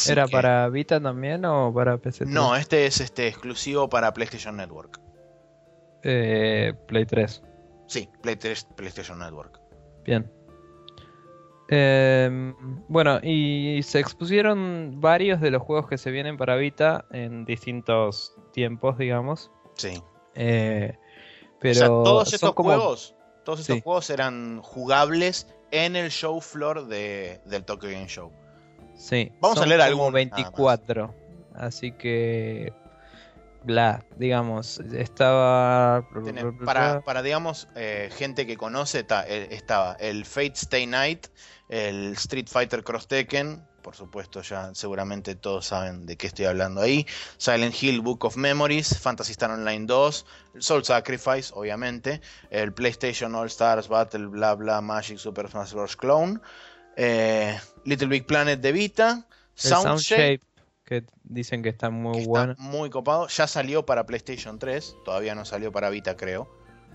¿Era para Vita también o para PC? No, este es este exclusivo para PlayStation Network. Eh, Play 3. Sí, Play 3, PlayStation Network. Bien. Em, bueno, y se expusieron varios de los juegos que se vienen para Vita en distintos tiempos, digamos. Sí. Eh, pero todos estos juegos, todos estos juegos eran jugables en el show floor de, del Tokyo Game Show. Sí. Vamos a leer algún 24. Así que bla, digamos, estaba... para, para, digamos, eh, gente que conoce, eh, estaba el Fate Stay Night, el Street Fighter Cross Tekken, por supuesto ya seguramente todos saben de qué estoy hablando ahí. Silent Hill Book of Memories, Fantasy Star Online 2, Soul Sacrifice, obviamente, el PlayStation All Stars Battle, bla bla, Magic Super Smash Bros. Clone, eh, Little Big Planet de Vita, Sound, Shape, que dicen que está muy bueno. muy copado, ya salió para PlayStation 3, todavía no salió para Vita creo.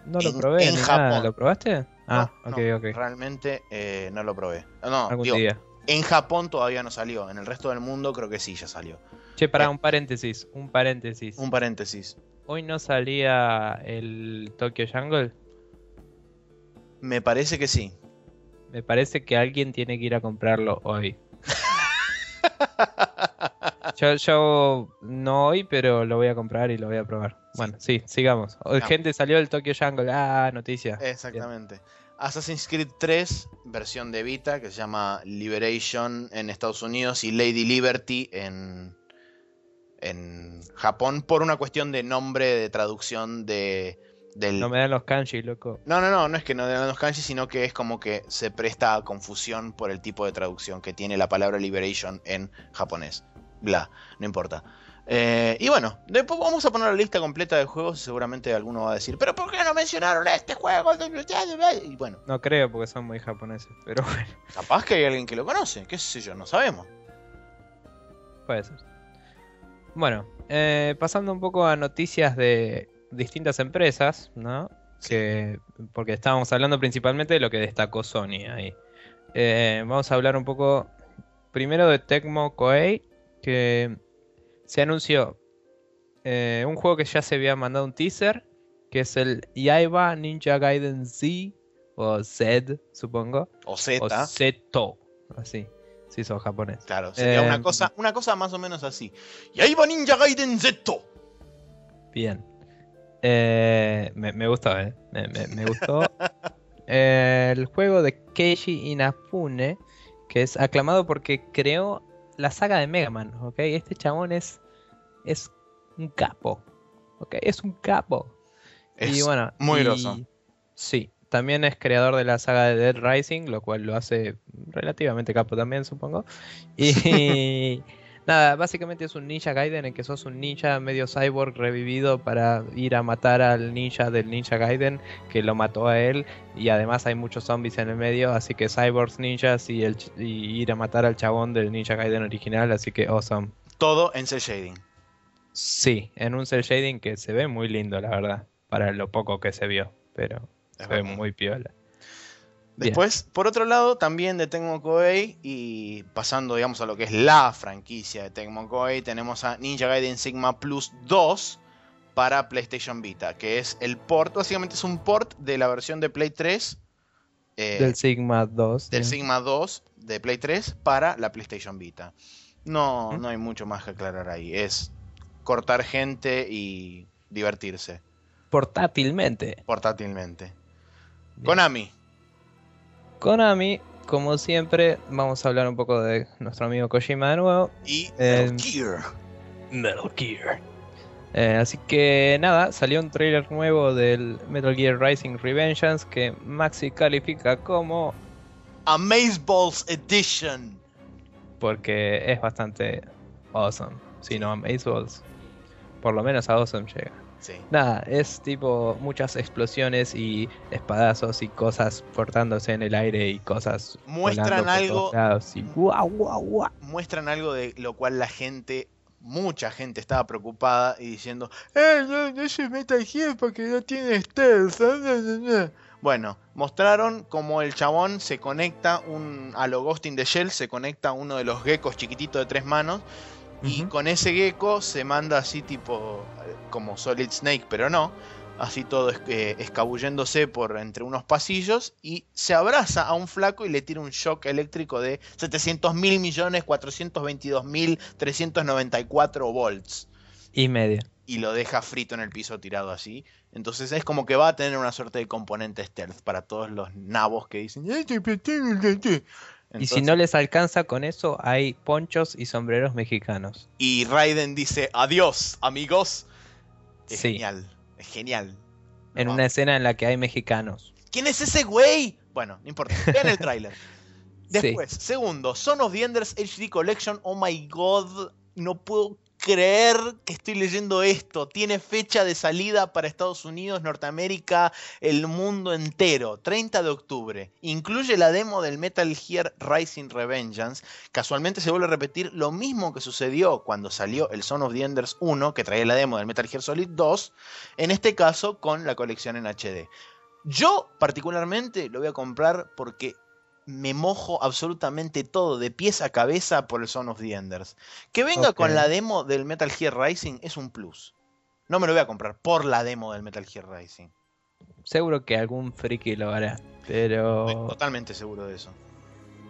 No lo probé. En Japón. ¿Lo probaste? Ah, ok, ok. Realmente eh, no lo probé. No, Algún día. En Japón todavía no salió, en el resto del mundo creo que sí, ya salió. Che, para eh, un paréntesis, un paréntesis. Un paréntesis. ¿Hoy no salía el Tokyo Jungle? Me parece que sí. Me parece que alguien tiene que ir a comprarlo hoy. yo, no hoy, pero lo voy a comprar y lo voy a probar. Bueno, sí, sigamos. Gente salió el Tokyo Jungle. Ah, noticia. Exactamente. Assassin's Creed 3, versión de Vita, que se llama Liberation en Estados Unidos y Lady Liberty en, en Japón, por una cuestión de nombre de traducción de, del... No me dan los kanji, loco. No, no, no, no es que no me dan los kanji, sino que es como que se presta a confusión por el tipo de traducción que tiene la palabra Liberation en japonés. Bla, no importa. Eh, y bueno, después vamos a poner la lista completa de juegos y seguramente alguno va a decir, pero ¿por qué no mencionaron este juego? Y bueno. No creo porque son muy japoneses, pero bueno. Capaz que hay alguien que lo conoce, qué sé yo, no sabemos. Puede ser. Bueno, eh, pasando un poco a noticias de distintas empresas, ¿no? Que, porque estábamos hablando principalmente de lo que destacó Sony ahí. Eh, vamos a hablar un poco primero de Tecmo Koei, que se anunció eh, un juego que ya se había mandado un teaser, que es el Yaiba Ninja Gaiden Z, o Z, supongo. O Z. O Zeto, así. Si son japonés. Claro, sería una, eh, cosa, una cosa más o menos así. Yaiba Ninja Gaiden Z. Bien. Eh, me, gustó, ¿eh? Me, gustó. el juego de Keiji Inafune, que es aclamado porque creó la saga de Mega Man, ¿ok? Este chabón es, es un capo, ¿ok? Es un capo. y bueno, muy groso. Sí, también es creador de la saga de Dead Rising, lo cual lo hace relativamente capo también, supongo. Y nada, básicamente es un Ninja Gaiden en que sos un ninja medio cyborg revivido para ir a matar al ninja del Ninja Gaiden que lo mató a él. Y además hay muchos zombies en el medio, así que cyborgs, ninjas y, el, ir a matar al chabón del Ninja Gaiden original, así que awesome. Todo en cel shading. Sí, en un cel shading que se ve muy lindo, la verdad, para lo poco que se vio, pero se ve muy piola. Después, por otro lado, también de Tecmo Koei y pasando, digamos, a lo que es la franquicia de Tecmo Koei, tenemos a Ninja Gaiden Sigma Plus 2 para PlayStation Vita, que es el port, básicamente es un port de la versión de Play 3 eh, del Sigma 2. Del Sigma 2 de Play 3 para la PlayStation Vita. No, no hay mucho más que aclarar ahí. Es cortar gente y divertirse. Portátilmente. Portátilmente. Konami, Konami, como siempre, vamos a hablar un poco de nuestro amigo Kojima de nuevo. Y Metal Gear. Metal Gear. Eh, así que nada, salió un trailer nuevo del Metal Gear Rising Revengeance que Maxi califica como Amazeballs Edition. porque es bastante awesome. Si no Amazeballs, por lo menos a awesome llega. Sí. Nada, es tipo muchas explosiones y espadazos y cosas portándose en el aire y cosas. Muestran algo- y guau, guau, guau. Muestran algo de lo cual la gente, mucha gente estaba preocupada y diciendo, eh, no, no se Metal Gear porque no tiene stealth. ah, na, na, na". Bueno, mostraron como el chabón se conecta un, a lo Ghost in the Shell, se conecta a uno de los geckos chiquititos de tres manos y con ese gecko se manda así tipo como Solid Snake, pero no, así todo es- eh, escabulléndose por entre unos pasillos y se abraza a un flaco y le tira un shock eléctrico de 700 mil millones 422 mil 394 volts Y media. y lo deja frito en el piso tirado así. Entonces es como que va a tener una suerte de componente stealth para todos los nabos que dicen. "Este y si no les alcanza con eso, hay ponchos y sombreros mexicanos. Y Raiden dice, adiós, amigos. Es Sí. genial, es genial. En No. una escena en la que hay mexicanos. ¿Quién es ese güey? Bueno, no importa. Vean el tráiler. Sí. Después, segundo, Son of the Enders HD Collection. Oh my god, no puedo creer que estoy leyendo esto. Tiene fecha de salida para Estados Unidos, Norteamérica, el mundo entero. 30 de octubre. Incluye la demo del Metal Gear Rising Revengeance. Casualmente se vuelve a repetir lo mismo que sucedió cuando salió el Son of the Enders 1, que traía la demo del Metal Gear Solid 2. En este caso, con la colección en HD. Yo particularmente lo voy a comprar porque me mojo absolutamente todo, de pies a cabeza, por el Son of the Enders. Que venga con la demo del Metal Gear Rising es un plus. No me lo voy a comprar por la demo del Metal Gear Rising. Seguro que algún friki lo hará. Estoy Pero. totalmente seguro de eso.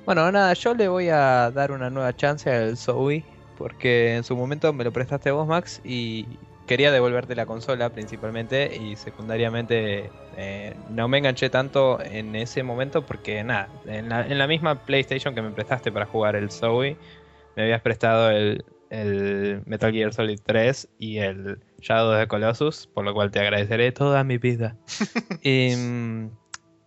Bueno, nada, yo le voy a dar una nueva chance al Zoe. Porque en su momento me lo prestaste vos, Max. Y quería devolverte la consola principalmente. Y secundariamente eh, no me enganché tanto en ese momento. Porque nada, en la, en la misma PlayStation que me prestaste para jugar el Zoe, me habías prestado el, el Metal Gear Solid 3 y el Shadow of the Colossus. Por lo cual te agradeceré toda mi vida. y. mm,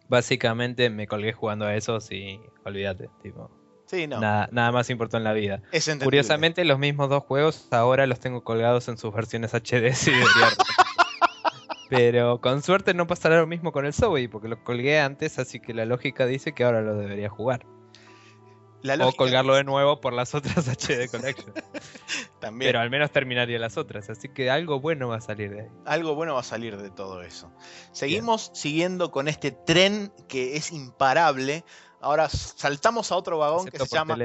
Básicamente me colgué jugando a esos y olvídate, tipo, Sí, no. nada, nada más importó en la vida. Es. Curiosamente, los mismos dos juegos ahora los tengo colgados en sus versiones HD. Pero con suerte no pasará lo mismo con el Zoe, porque lo colgué antes, así que la lógica dice que ahora lo debería jugar. La O colgarlo de nuevo por las otras HD Collection. también. Pero al menos terminaría las otras, así que algo bueno va a salir de ahí. Algo bueno va a salir de todo eso. Seguimos siguiendo con este tren que es imparable. Ahora saltamos a otro vagón que se llama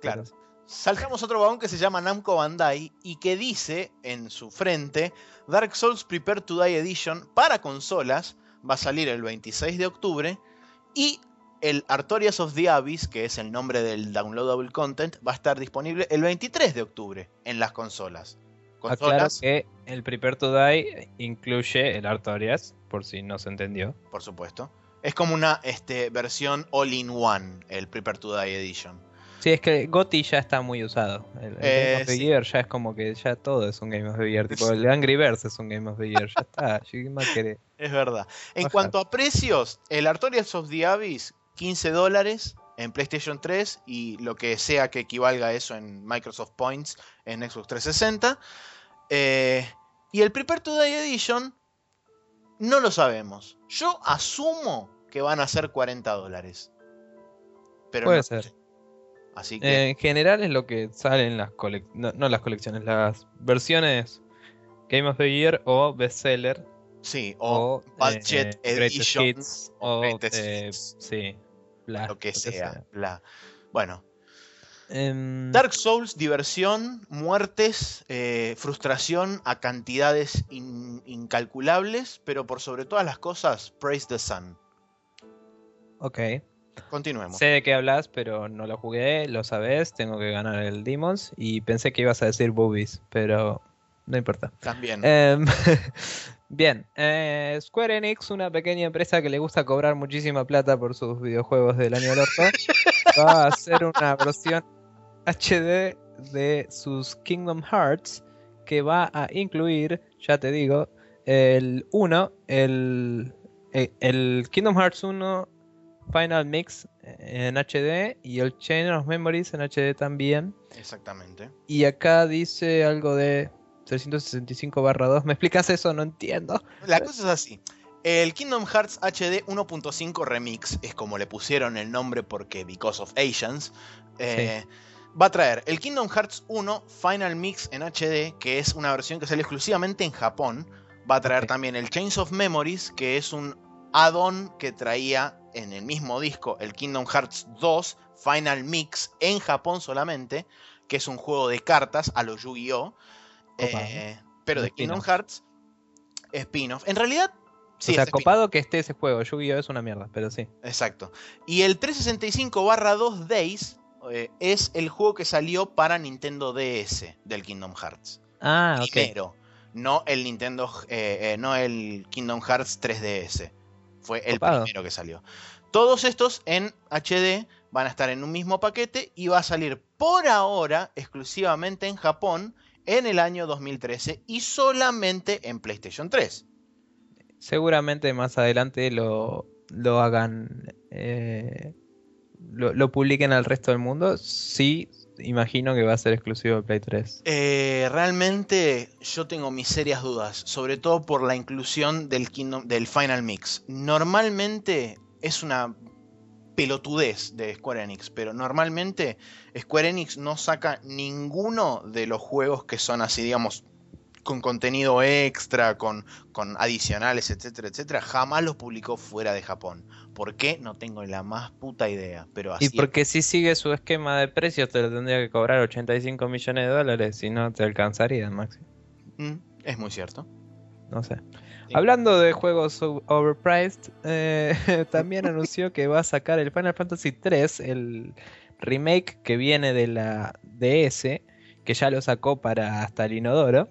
claro. Saltamos a otro vagón que se llama Namco Bandai y que dice en su frente Dark Souls Prepare to Die Edition para consolas va a salir el 26 de octubre y el Artorias of the Abyss, que es el nombre del downloadable content, va a estar disponible el 23 de octubre en las consolas. Aclaro Consolas, que el Prepare to Die incluye el Artorias, por si no se entendió. por supuesto. Es como una este, versión all-in-one, el Prepare to Die Edition. Sí, es que GOTY ya está muy usado. El, el Eh, Game of the sí. Year ya es como que ya todo es un Game of the Year. Tipo, el Angry Birds es un Game of the Year. Ya está. ¿qué más querés? Es verdad. En cuanto a precios, el Artorias of the Abyss, 15 dólares en PlayStation 3 y lo que sea que equivalga a eso en Microsoft Points en Xbox 360. Eh, y el Prepare to Die Edition, no lo sabemos. Yo asumo que van a ser 40 dólares. Pero Puede no ser. Así que Eh, en general es lo que sale en las colecciones. No, no las colecciones, las versiones Game of the Year o Bestseller. sí, o, O, Budget eh, Edition, Hits, o eh, sí, bla, lo que sea. bla. Bueno, Em, Dark Souls, diversión, muertes, eh, frustración a cantidades in- incalculables, pero por sobre todas las cosas, praise the sun. ok. Continuemos. Sé de qué hablas, pero no lo jugué, lo sabes, tengo que ganar el Demons y pensé que ibas a decir boobies, pero no importa. También. Em, bien, eh, Square Enix, una pequeña empresa que le gusta cobrar muchísima plata por sus videojuegos del año del orto, va a hacer una versión HD de sus Kingdom Hearts que va a incluir, ya te digo, el 1, el, eh, el Kingdom Hearts 1 Final Mix en HD y el Chain of Memories en HD también. Exactamente. Y acá dice algo de 365 2. ¿Me explicas eso? No entiendo. La cosa es así. El Kingdom Hearts HD 1.5 Remix es como le pusieron el nombre porque because of Asians. Eh, va a traer el Kingdom Hearts 1 Final Mix en HD, que es una versión que sale exclusivamente en Japón. Va a traer también el Chains of Memories, que es un add-on que traía en el mismo disco el Kingdom Hearts 2 Final Mix en Japón solamente, que es un juego de cartas a los Yu-Gi-Oh! Eh, pero de Kingdom Hearts spin-off. En realidad, sí. O sea, copado que esté ese juego. Yu-Gi-Oh! es una mierda, pero sí. Exacto. Y el 365-2 Days eh, es el juego que salió para Nintendo DS del Kingdom Hearts. Ah, ok. Primero, no el Nintendo, eh, no el Kingdom Hearts 3DS. Fue el primero que salió. Todos estos en HD van a estar en un mismo paquete y va a salir por ahora exclusivamente en Japón en el año 2013 y solamente en PlayStation 3. Seguramente más adelante lo, lo hagan, eh, lo, publiquen al resto del mundo. Sí, imagino que va a ser exclusivo de Play 3. Eh, realmente yo tengo mis serias dudas, sobre todo por la inclusión del, del Final Mix. Normalmente es una pelotudez de Square Enix, pero normalmente Square Enix no saca ninguno de los juegos que son así, digamos, con contenido extra, con, con adicionales, etcétera, etcétera, jamás los publicó fuera de Japón. ¿Por qué? No tengo la más puta idea, pero así Y porque si sigue su esquema de precios te lo tendría que cobrar 85 millones de dólares, si no te alcanzaría, máximo. Mm, es muy cierto. No sé. Hablando de juegos overpriced, eh, también anunció que va a sacar el Final Fantasy 3, el remake que viene de la DS, que ya lo sacó para hasta el inodoro.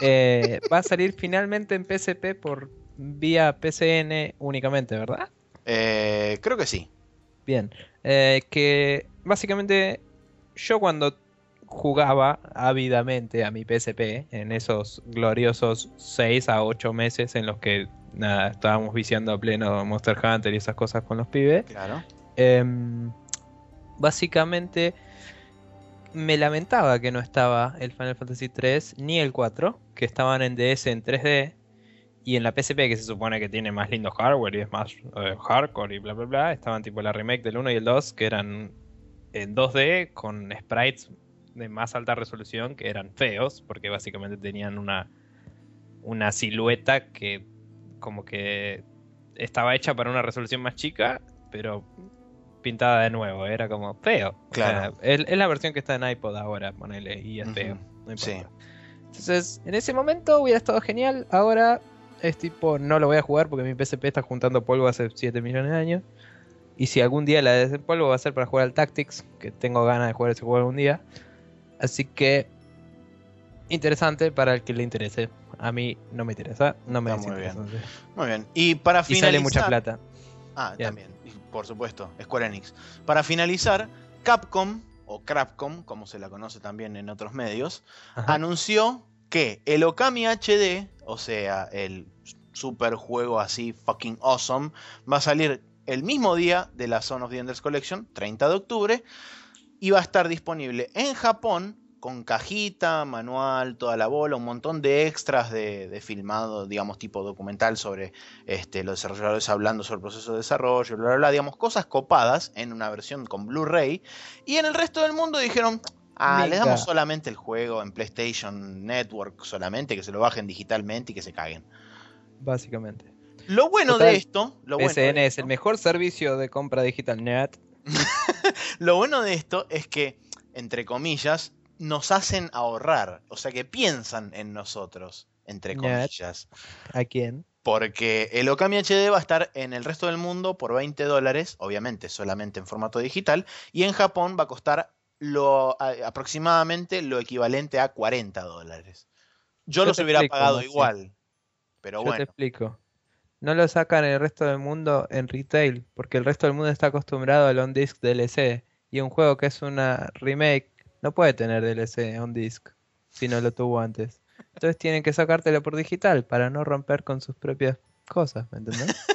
Eh, va a salir finalmente en PSP por vía PCN únicamente, ¿verdad? Eh, creo que sí. Bien. que básicamente yo cuando jugaba ávidamente a mi PSP en esos gloriosos 6 a 8 meses en los que nada, estábamos viciando a pleno Monster Hunter y esas cosas con los pibes. Claro. Em, básicamente me lamentaba que no estaba el Final Fantasy 3 ni el 4, que estaban en DS en 3D y en la PSP que se supone que tiene más lindo hardware y es más eh, hardcore y bla bla bla, estaban tipo la remake del 1 y el 2 que eran en 2D con sprites de más alta resolución que eran feos, porque básicamente tenían una, una silueta que como que estaba hecha para una resolución más chica, pero pintada de nuevo, era como feo. Claro. es, la versión que está en iPod ahora, ponele, y es feo. Entonces, en ese momento hubiera estado genial, ahora es tipo, no lo voy a jugar porque mi PSP está juntando polvo hace 7 millones de años. Y si algún día la polvo va a ser para jugar al Tactics, que tengo ganas de jugar ese juego algún día. Así que interesante para el que le interese. A mí no me interesa, no me muy bien. Muy bien. Y para finalizar. Y sale mucha plata. Ah, también, por supuesto, Square Enix. Para finalizar, Capcom, o Crapcom, como se la conoce también en otros medios, anunció que el Okami HD, o sea, el super juego así fucking awesome, va a salir el mismo día de la Zone of the Enders Collection, 30 de octubre, y va a estar disponible en Japón con cajita, manual, toda la bola, un montón de extras de, filmado, digamos, tipo documental sobre este, los desarrolladores hablando sobre el proceso de desarrollo, bla, bla, bla, digamos, cosas copadas en una versión con Blu-ray. Y en el resto del mundo dijeron, ah, le damos solamente el juego en PlayStation Network solamente, que se lo bajen digitalmente y que se caguen. Básicamente. Lo bueno de esto... Lo PSN es el mejor servicio de compra digital net Lo bueno de esto es que, entre comillas, nos hacen ahorrar. O sea que piensan en nosotros, entre comillas. ¿A quién? Porque el Okami HD va a estar en el resto del mundo por 20 dólares, obviamente solamente en formato digital, y en Japón va a costar lo, aproximadamente lo equivalente a 40 dólares. Yo, los hubiera pagado igual, pero Yo bueno. te explico no lo sacan en el resto del mundo en retail, porque el resto del mundo está acostumbrado al on-disc DLC. Y un juego que es una remake no puede tener DLC on-disc si no lo tuvo antes. Entonces tienen que sacártelo por digital para no romper con sus propias cosas, ¿me entendés?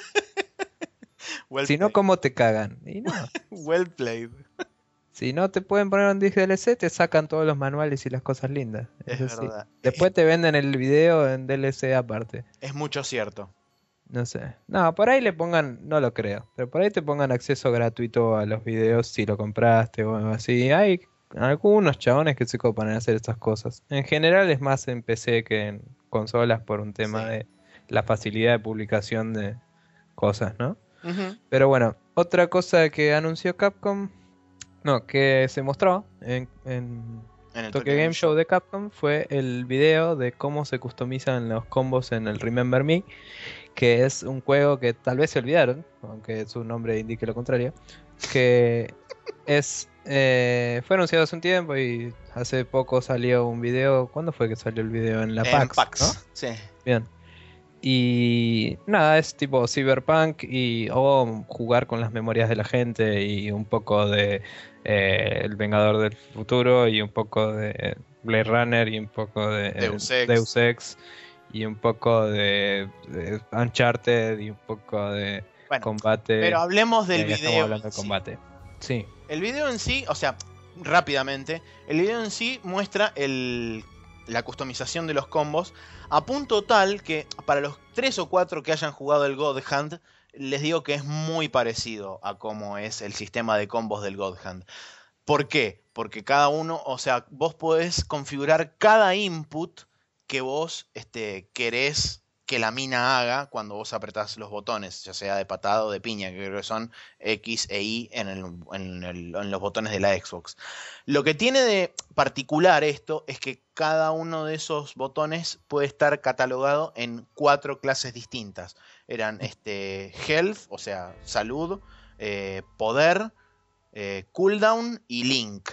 Well si no. ¿cómo te cagan? Y no. Well played. Si no te pueden poner un disc DLC, te sacan todos los manuales y las cosas lindas. Es sí. verdad. Después te venden el video en DLC aparte. Es mucho cierto. No sé. No, por ahí le pongan, no lo creo, pero por ahí te pongan acceso gratuito a los videos si lo compraste o algo así. Hay algunos chabones que se copan en hacer estas cosas. En general es más en PC que en consolas por un tema Sí. de la facilidad de publicación de cosas, ¿no? Pero bueno, otra cosa que anunció Capcom, no, que se mostró en, en En el Tokyo Game Show de Capcom fue el video de cómo se customizan los combos en el Remember Me, que es un juego que tal vez se olvidaron, aunque su nombre indique lo contrario, que es eh, fue anunciado hace un tiempo y hace poco salió un video. ¿Cuándo fue que salió el video? En la En PAX, PAX, ¿no? Sí. Bien. Y nada, es tipo cyberpunk y o jugar con las memorias de la gente y un poco de eh, El Vengador del Futuro y un poco de Blade Runner y un poco de eh, Deus Ex. Deus Ex y un poco de, de Uncharted y un poco de Bueno, combate. pero hablemos del video. hablando de sí. combate. Sí. El video en sí, o sea, rápidamente, el video en sí muestra el, la customización de los combos a punto tal que para los 3 o 4 que hayan jugado el God Hand, les digo que es muy parecido a cómo es el sistema de combos del God Hand. ¿Por qué? Porque cada uno, o sea, vos podés configurar cada input que vos este, querés que la mina haga cuando vos apretás los botones, ya sea de patada o de piña, que creo que son X e Y en, el- en los botones de la Xbox. Lo que tiene de particular esto es que cada uno de esos botones puede estar catalogado en cuatro clases distintas. Eran este, health, o sea, salud, eh, poder, eh, cooldown y link.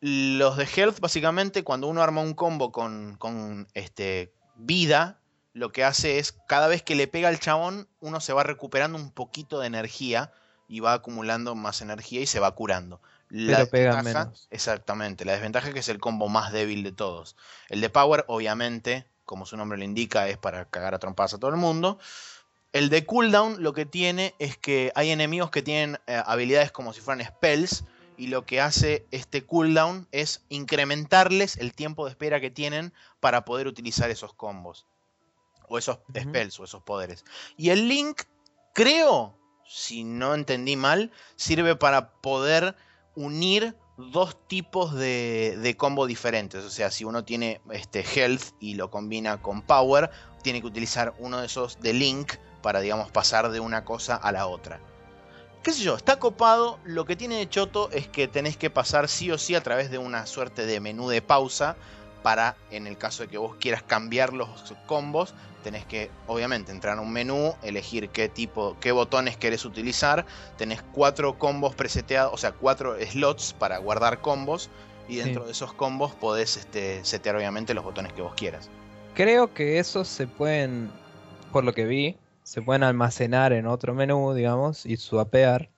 Los de health, básicamente, cuando uno arma un combo con, con este, vida, lo que hace es, cada vez que le pega al chabón, uno se va recuperando un poquito de energía y va acumulando más energía y se va curando. La Pero pega desventaja- menos. Exactamente, la desventaja es que es el combo más débil de todos. El de Power, obviamente, como su nombre lo indica, es para cagar a trompadas a todo el mundo. El de cooldown lo que tiene es que hay enemigos que tienen eh, habilidades como si fueran spells y lo que hace este cooldown es incrementarles el tiempo de espera que tienen para poder utilizar esos combos o esos spells o esos poderes. Y el link, creo, si no entendí mal, sirve para poder unir dos tipos de, de combo diferentes. O sea, si uno tiene este health y lo combina con power, tiene que utilizar uno de esos de link para, digamos, pasar de una cosa a la otra. Qué sé yo, está copado. Lo que tiene de choto es que tenés que pasar sí o sí a través de una suerte de menú de pausa para, en el caso de que vos quieras cambiar los combos, tenés que, obviamente, entrar a un menú, elegir qué tipo, qué botones querés utilizar. Tenés cuatro combos preseteados, o sea, cuatro slots para guardar combos. Y dentro Sí. de esos combos podés este, setear, obviamente, los botones que vos quieras. Creo que esos se pueden, por lo que vi, se pueden almacenar en otro menú, digamos, y swapear.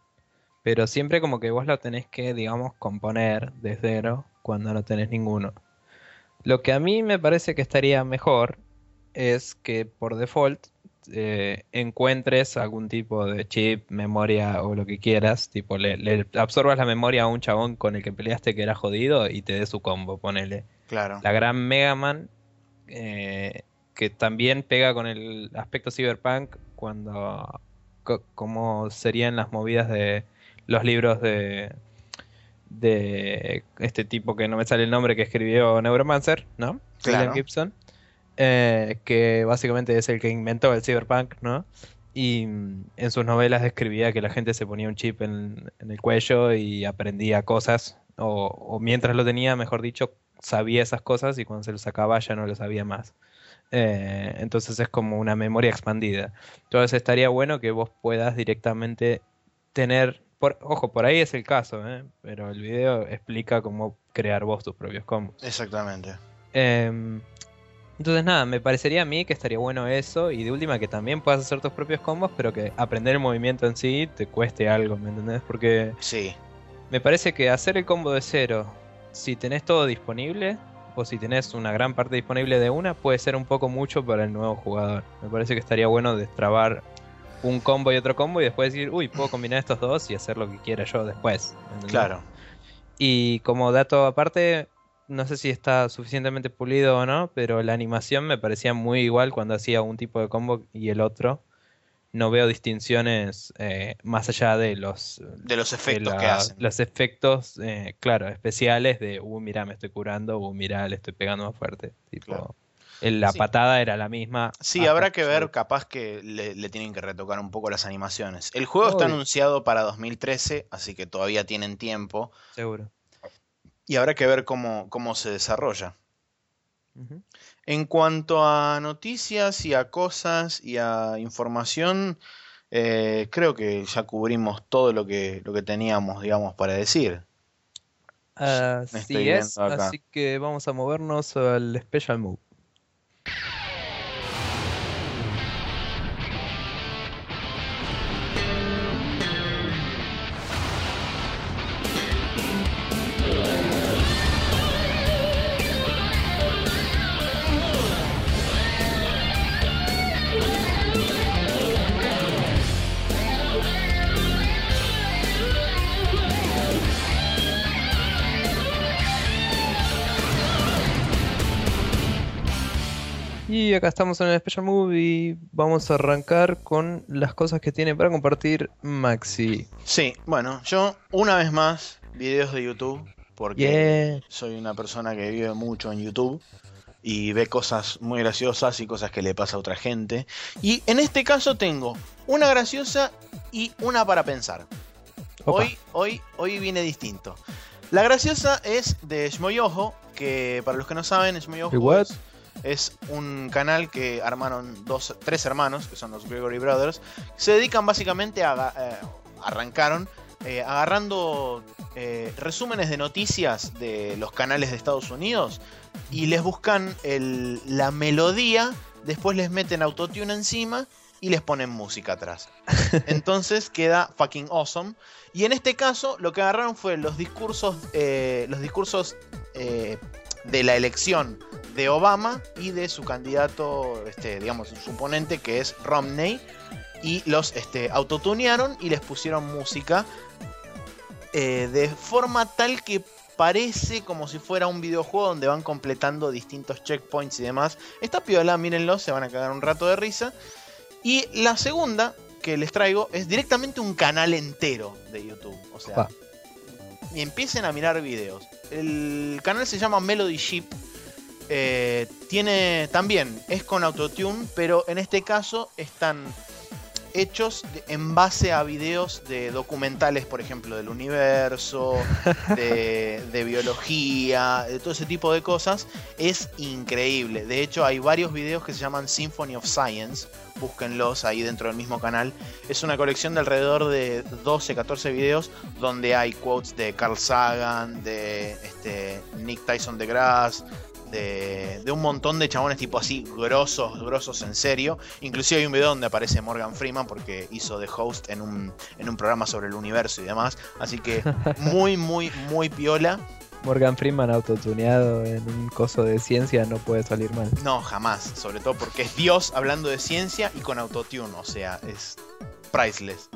Pero siempre como que vos lo tenés que, digamos, componer de cero cuando no tenés ninguno. Lo que a mí me parece que estaría mejor es que por default eh, encuentres algún tipo de chip, memoria o lo que quieras. Tipo, le, le absorbas la memoria a un chabón con el que peleaste que era jodido y te dé su combo, ponele Claro. la gran Mega Man, eh, que también pega con el aspecto cyberpunk cuando co- como serían las movidas de los libros de de este tipo que no me sale el nombre que escribió Neuromancer, ¿no? Claro. William Gibson, eh, que básicamente es el que inventó el cyberpunk, ¿no? Y mm, en sus novelas describía que la gente se ponía un chip en, en el cuello y aprendía cosas, o, o mientras lo tenía, mejor dicho, sabía esas cosas y cuando se lo sacaba ya no lo sabía más. Eh, entonces es como una memoria expandida. Entonces estaría bueno que vos puedas directamente tener, por, ojo, por ahí es el caso, ¿eh? pero el video explica cómo crear vos tus propios combos. Exactamente. Em, entonces nada, me parecería a mí que estaría bueno eso y de última que también puedas hacer tus propios combos, pero que aprender el movimiento en sí te cueste algo, ¿me entendés? Porque Sí. me parece que hacer el combo de cero, si tenés todo disponible, o si tenés una gran parte disponible de una, puede ser un poco mucho para el nuevo jugador. Me parece que estaría bueno destrabar un combo y otro combo y después decir, uy, puedo combinar estos dos y hacer lo que quiera yo después. ¿entendés? Claro. Y como dato aparte, no sé si está suficientemente pulido o no, pero la animación me parecía muy igual cuando hacía un tipo de combo y el otro. No veo distinciones eh, más allá de los, De los de efectos que hacen. los efectos, eh, claro, especiales de, uh, mira, me estoy curando, uh, mira, le estoy pegando más fuerte. Tipo, Claro. El- la Sí. patada era la misma. Sí, habrá que ver, capaz que le, le tienen que retocar un poco las animaciones. El juego está anunciado para 2013, así que todavía tienen tiempo. Seguro. Y habrá que ver cómo, cómo se desarrolla. En cuanto a noticias y a cosas y a información, eh, creo que ya cubrimos todo lo que, lo que teníamos, digamos, para decir. Así estoy es, acá. así que vamos a movernos al Special Move. you Y acá estamos en el Special Move y vamos a arrancar con las cosas que tiene para compartir Maxi. Sí, bueno, yo una vez más, videos de YouTube, porque Yeah. soy una persona que vive mucho en YouTube y ve cosas muy graciosas y cosas que le pasa a otra gente. Y en este caso tengo una graciosa y una para pensar. Opa. Hoy, hoy, hoy viene distinto. La graciosa es de Shmoyojo, que para los que no saben, Shmoyojo ¿Y what? es, es un canal que armaron dos, tres hermanos, que son los Gregory Brothers, se dedican básicamente a, eh, arrancaron eh, agarrando eh, resúmenes de noticias de los canales de Estados Unidos y les buscan el- la melodía, después les meten autotune encima y les ponen música atrás. Entonces queda fucking awesome. Y en este caso lo que agarraron fue los discursos, eh, los discursos de la elección de Obama y de su candidato, este, digamos, su oponente que es Romney. Y los este, autotunearon y les pusieron música eh, de forma tal que parece como si fuera un videojuego donde van completando distintos checkpoints y demás. Está piola, mírenlo, se van a cagar un rato de risa. Y la segunda que les traigo es directamente un canal entero de YouTube. O sea. Y empiecen a mirar videos. El canal se llama Melody Ship. Eh, tiene también, es con autotune, pero en este caso están hechos en base a videos de documentales, por ejemplo, del universo, de, de biología, de todo ese tipo de cosas. Es increíble. De hecho, hay varios videos que se llaman Symphony of Science. Búsquenlos ahí dentro del mismo canal. Es una colección de alrededor de 12, 14 videos donde hay quotes de Carl Sagan, de este, Nick Tyson de Grass, de, de un montón de chabones tipo así, grosos, grosos en serio. Inclusive hay un video donde aparece Morgan Freeman porque hizo de host en un, en un programa sobre el universo y demás. Así que muy, muy, muy piola. Morgan Freeman autotuneado en un coso de ciencia no puede salir mal. No, jamás. Sobre todo porque es Dios hablando de ciencia y con autotune. O sea, es priceless.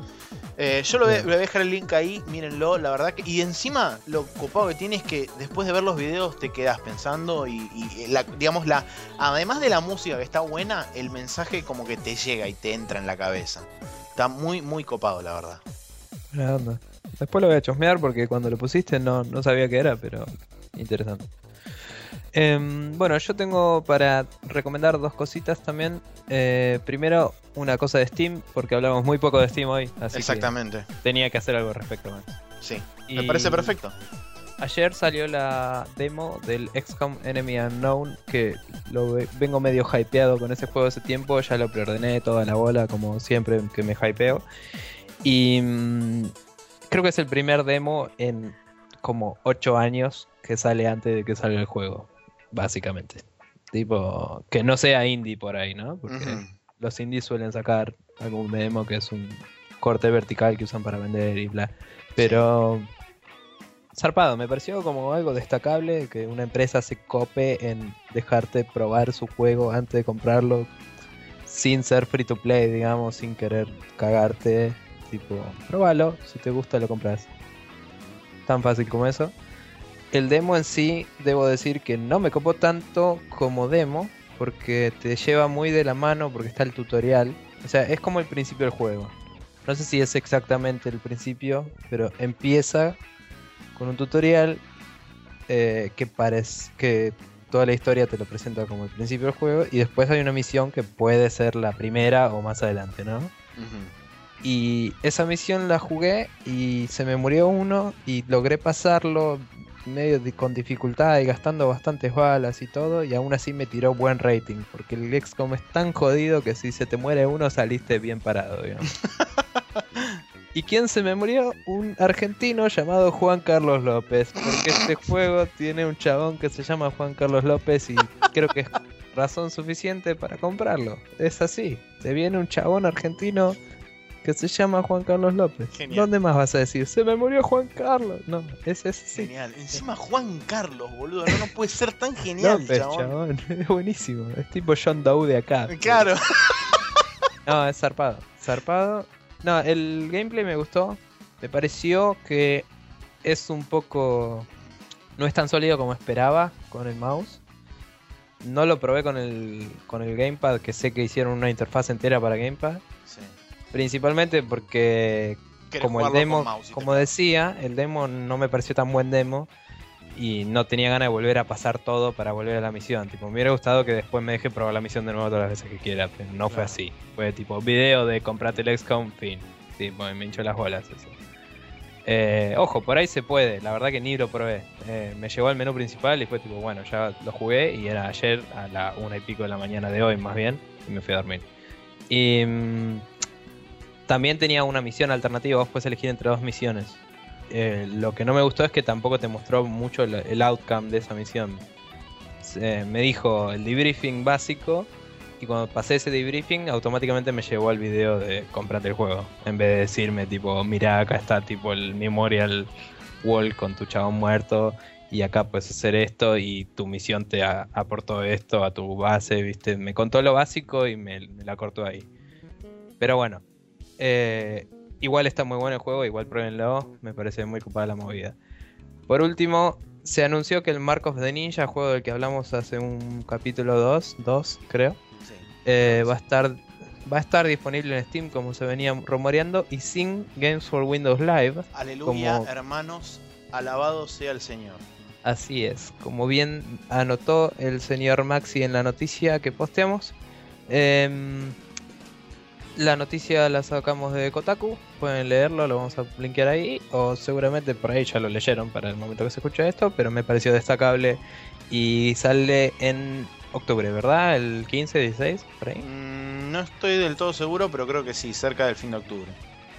Eh, yo lo voy, Bien. le voy a dejar el link ahí, mírenlo, la verdad que... Y encima lo copado que tiene es que después de ver los videos te quedas pensando y, y la, digamos, la además de la música que está buena, el mensaje como que te llega y te entra en la cabeza. Está muy, muy copado, la verdad. Después lo voy a chusmear porque cuando lo pusiste no, no sabía qué era, pero interesante. Em, bueno, yo tengo para recomendar dos cositas también. Eh, primero, una cosa de Steam, porque hablamos muy poco de Steam hoy, así Exactamente. que tenía que hacer algo al respecto. Max. Sí. Me parece perfecto. Ayer salió la demo del XCOM Enemy Unknown, que lo ve- vengo medio hypeado con ese juego hace tiempo, ya lo preordené toda la bola, como siempre que me hypeo. Y mm, creo que es el primer demo en como 8 años que sale antes de que salga el juego, básicamente. Tipo, que no sea indie por ahí, ¿no? Porque los indies suelen sacar algún demo que es un corte vertical que usan para vender y bla. Pero zarpado, me pareció como algo destacable que una empresa se cope en dejarte probar su juego antes de comprarlo sin ser free to play, digamos, sin querer cagarte. Tipo, probalo, si te gusta lo compras. Tan fácil como eso. El demo en sí, debo decir que no me copó tanto como demo, porque te lleva muy de la mano, porque está el tutorial. O sea, es como el principio del juego. No sé si es exactamente el principio, pero empieza con un tutorial eh, que parece que toda la historia te lo presenta como el principio del juego y después hay una misión que puede ser la primera o más adelante, ¿no? Y esa misión la jugué y se me murió uno y logré pasarlo medio con dificultad y gastando bastantes balas y todo y aún así me tiró buen rating porque el XCOM es tan jodido que si se te muere uno saliste bien parado, digamos. ¿Y quién se me murió? Un argentino llamado Juan Carlos López. Porque este juego tiene un chabón que se llama Juan Carlos López y creo que es razón suficiente para comprarlo. Es así. Te viene un chabón argentino que se llama Juan Carlos López. ¿Dónde más vas a decir? Se me murió Juan Carlos. No, es así. Genial. Encima Juan Carlos, boludo. No, no puede ser tan genial, López, chabón. Es buenísimo. Es tipo John Doe de acá. Claro. No, es zarpado. Zarpado. No, el gameplay me gustó. Me pareció que es un poco. No es tan sólido como esperaba con el mouse. No lo probé con el, con el gamepad, que sé que hicieron una interfaz entera para gamepad. Principalmente porque, como el demo, como decía, el demo no me pareció tan buen demo y no tenía ganas de volver a pasar todo para volver a la misión. Tipo, me hubiera gustado que después me deje probar la misión de nuevo todas las veces que quiera, pero no fue así. Fue tipo, video de comprate el XCOM, fin. Tipo, me hinchó las bolas eso. Eh, ojo, por ahí se puede, la verdad que ni lo probé. Eh, me llegó al menú principal y fue tipo, bueno, ya lo jugué y era ayer a la una y pico de la mañana de hoy más bien, y me fui a dormir. Y mm, también tenía una misión alternativa, vos puedes elegir entre dos misiones. Eh, lo que no me gustó es que tampoco te mostró mucho el, outcome de esa misión. me dijo el debriefing básico y cuando pasé ese debriefing automáticamente me llevó al video de comprarte el juego. En vez de decirme tipo, mira acá está tipo el memorial wall con tu chabón muerto y acá puedes hacer esto y tu misión te aportó esto a tu base, viste. Me contó lo básico y me, la cortó ahí. Pero bueno, eh, Igual está muy bueno el juego, igual pruébenlo, me parece muy ocupada la movida. Por último, se anunció que el Mark of the Ninja, juego del que hablamos hace un capítulo 2, 2 creo, eh, va a estar va a estar disponible en Steam como se venía rumoreando y sin Games for Windows Live. Aleluya, hermanos, alabado sea el Señor. Así es, como bien anotó el señor Maxi en la noticia que posteamos. Eh, la noticia la sacamos de Kotaku, pueden leerlo, lo vamos a linkear ahí, o seguramente por ahí ya lo leyeron para el momento que se escucha esto, pero me pareció destacable y sale en octubre, ¿verdad? El 15, 16, por ahí. Mm, no estoy del todo seguro, pero creo que sí, cerca del fin de octubre.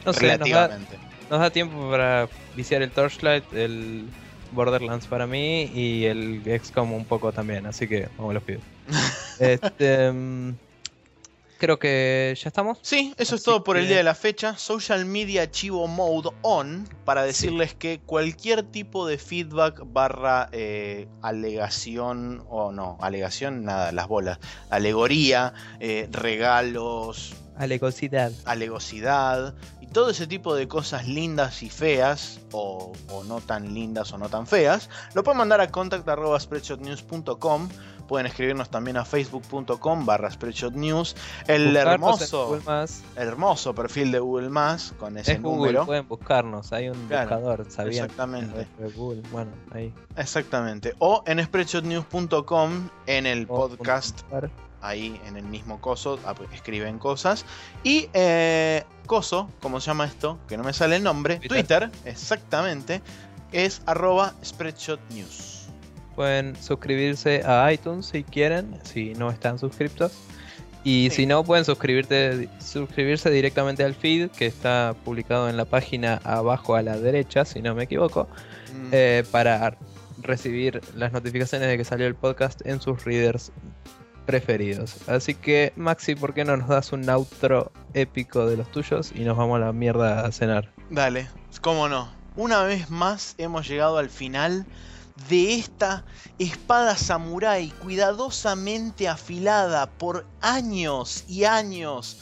No sé, Relativamente. Nos da, tiempo para viciar el Torchlight, el Borderlands para mí y el XCOM un poco también, así que vamos los pido. este. Creo que ya estamos. Sí, eso es todo por el día de la fecha. Social Media Chivo Mode On para decirles que cualquier tipo de feedback barra eh, alegación o no, alegación, nada, las bolas, alegoría, eh, regalos. Alegosidad. Alegosidad y todo ese tipo de cosas lindas y feas, o, no tan lindas o no tan feas, lo pueden mandar a contact.spreadshotnews.com Pueden escribirnos también a facebook.com barra News. El hermoso, el hermoso perfil de Google Más con ese número. pueden buscarnos, hay un buscador, ¿sabían? Exactamente. Google, bueno, ahí. Exactamente. O en spreadshotnews.com en el podcast. Ahí en el mismo coso ah, pues, escriben cosas. Y eh, coso, como se llama esto, que no me sale el nombre, Twitter, Twitter exactamente, es arroba spreadshotnews. Pueden suscribirse a iTunes si quieren, si no están suscriptos. Y si no, pueden suscribirte, suscribirse directamente al feed que está publicado en la página abajo a la derecha, si no me equivoco, mm. eh, para recibir las notificaciones de que salió el podcast en sus readers preferidos. Así que, Maxi, ¿por qué no nos das un outro épico de los tuyos y nos vamos a la mierda a cenar? Dale, cómo no. una vez más hemos llegado al final de esta espada samurái cuidadosamente afilada por años y años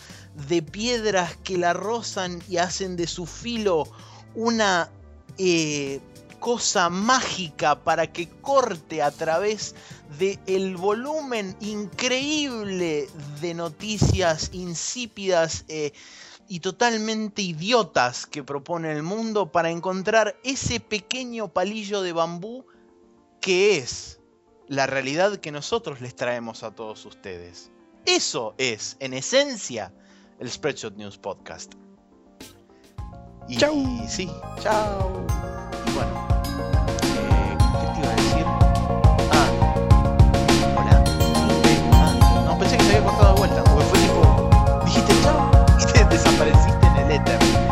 de piedras que la rozan y hacen de su filo una eh, cosa mágica para que corte a través del el volumen increíble de noticias insípidas eh, y totalmente idiotas que propone el mundo para encontrar ese pequeño palillo de bambú qué es la realidad que nosotros les traemos a todos ustedes. Eso es, en esencia, el Spreadshot News Podcast. Y chau. sí, chao. Y bueno. Eh, ¿Qué te iba a decir? Ah, hola. Ah, no, pensé que se había cortado de vuelta, porque fue tipo, dijiste chao y te desapareciste en el éter.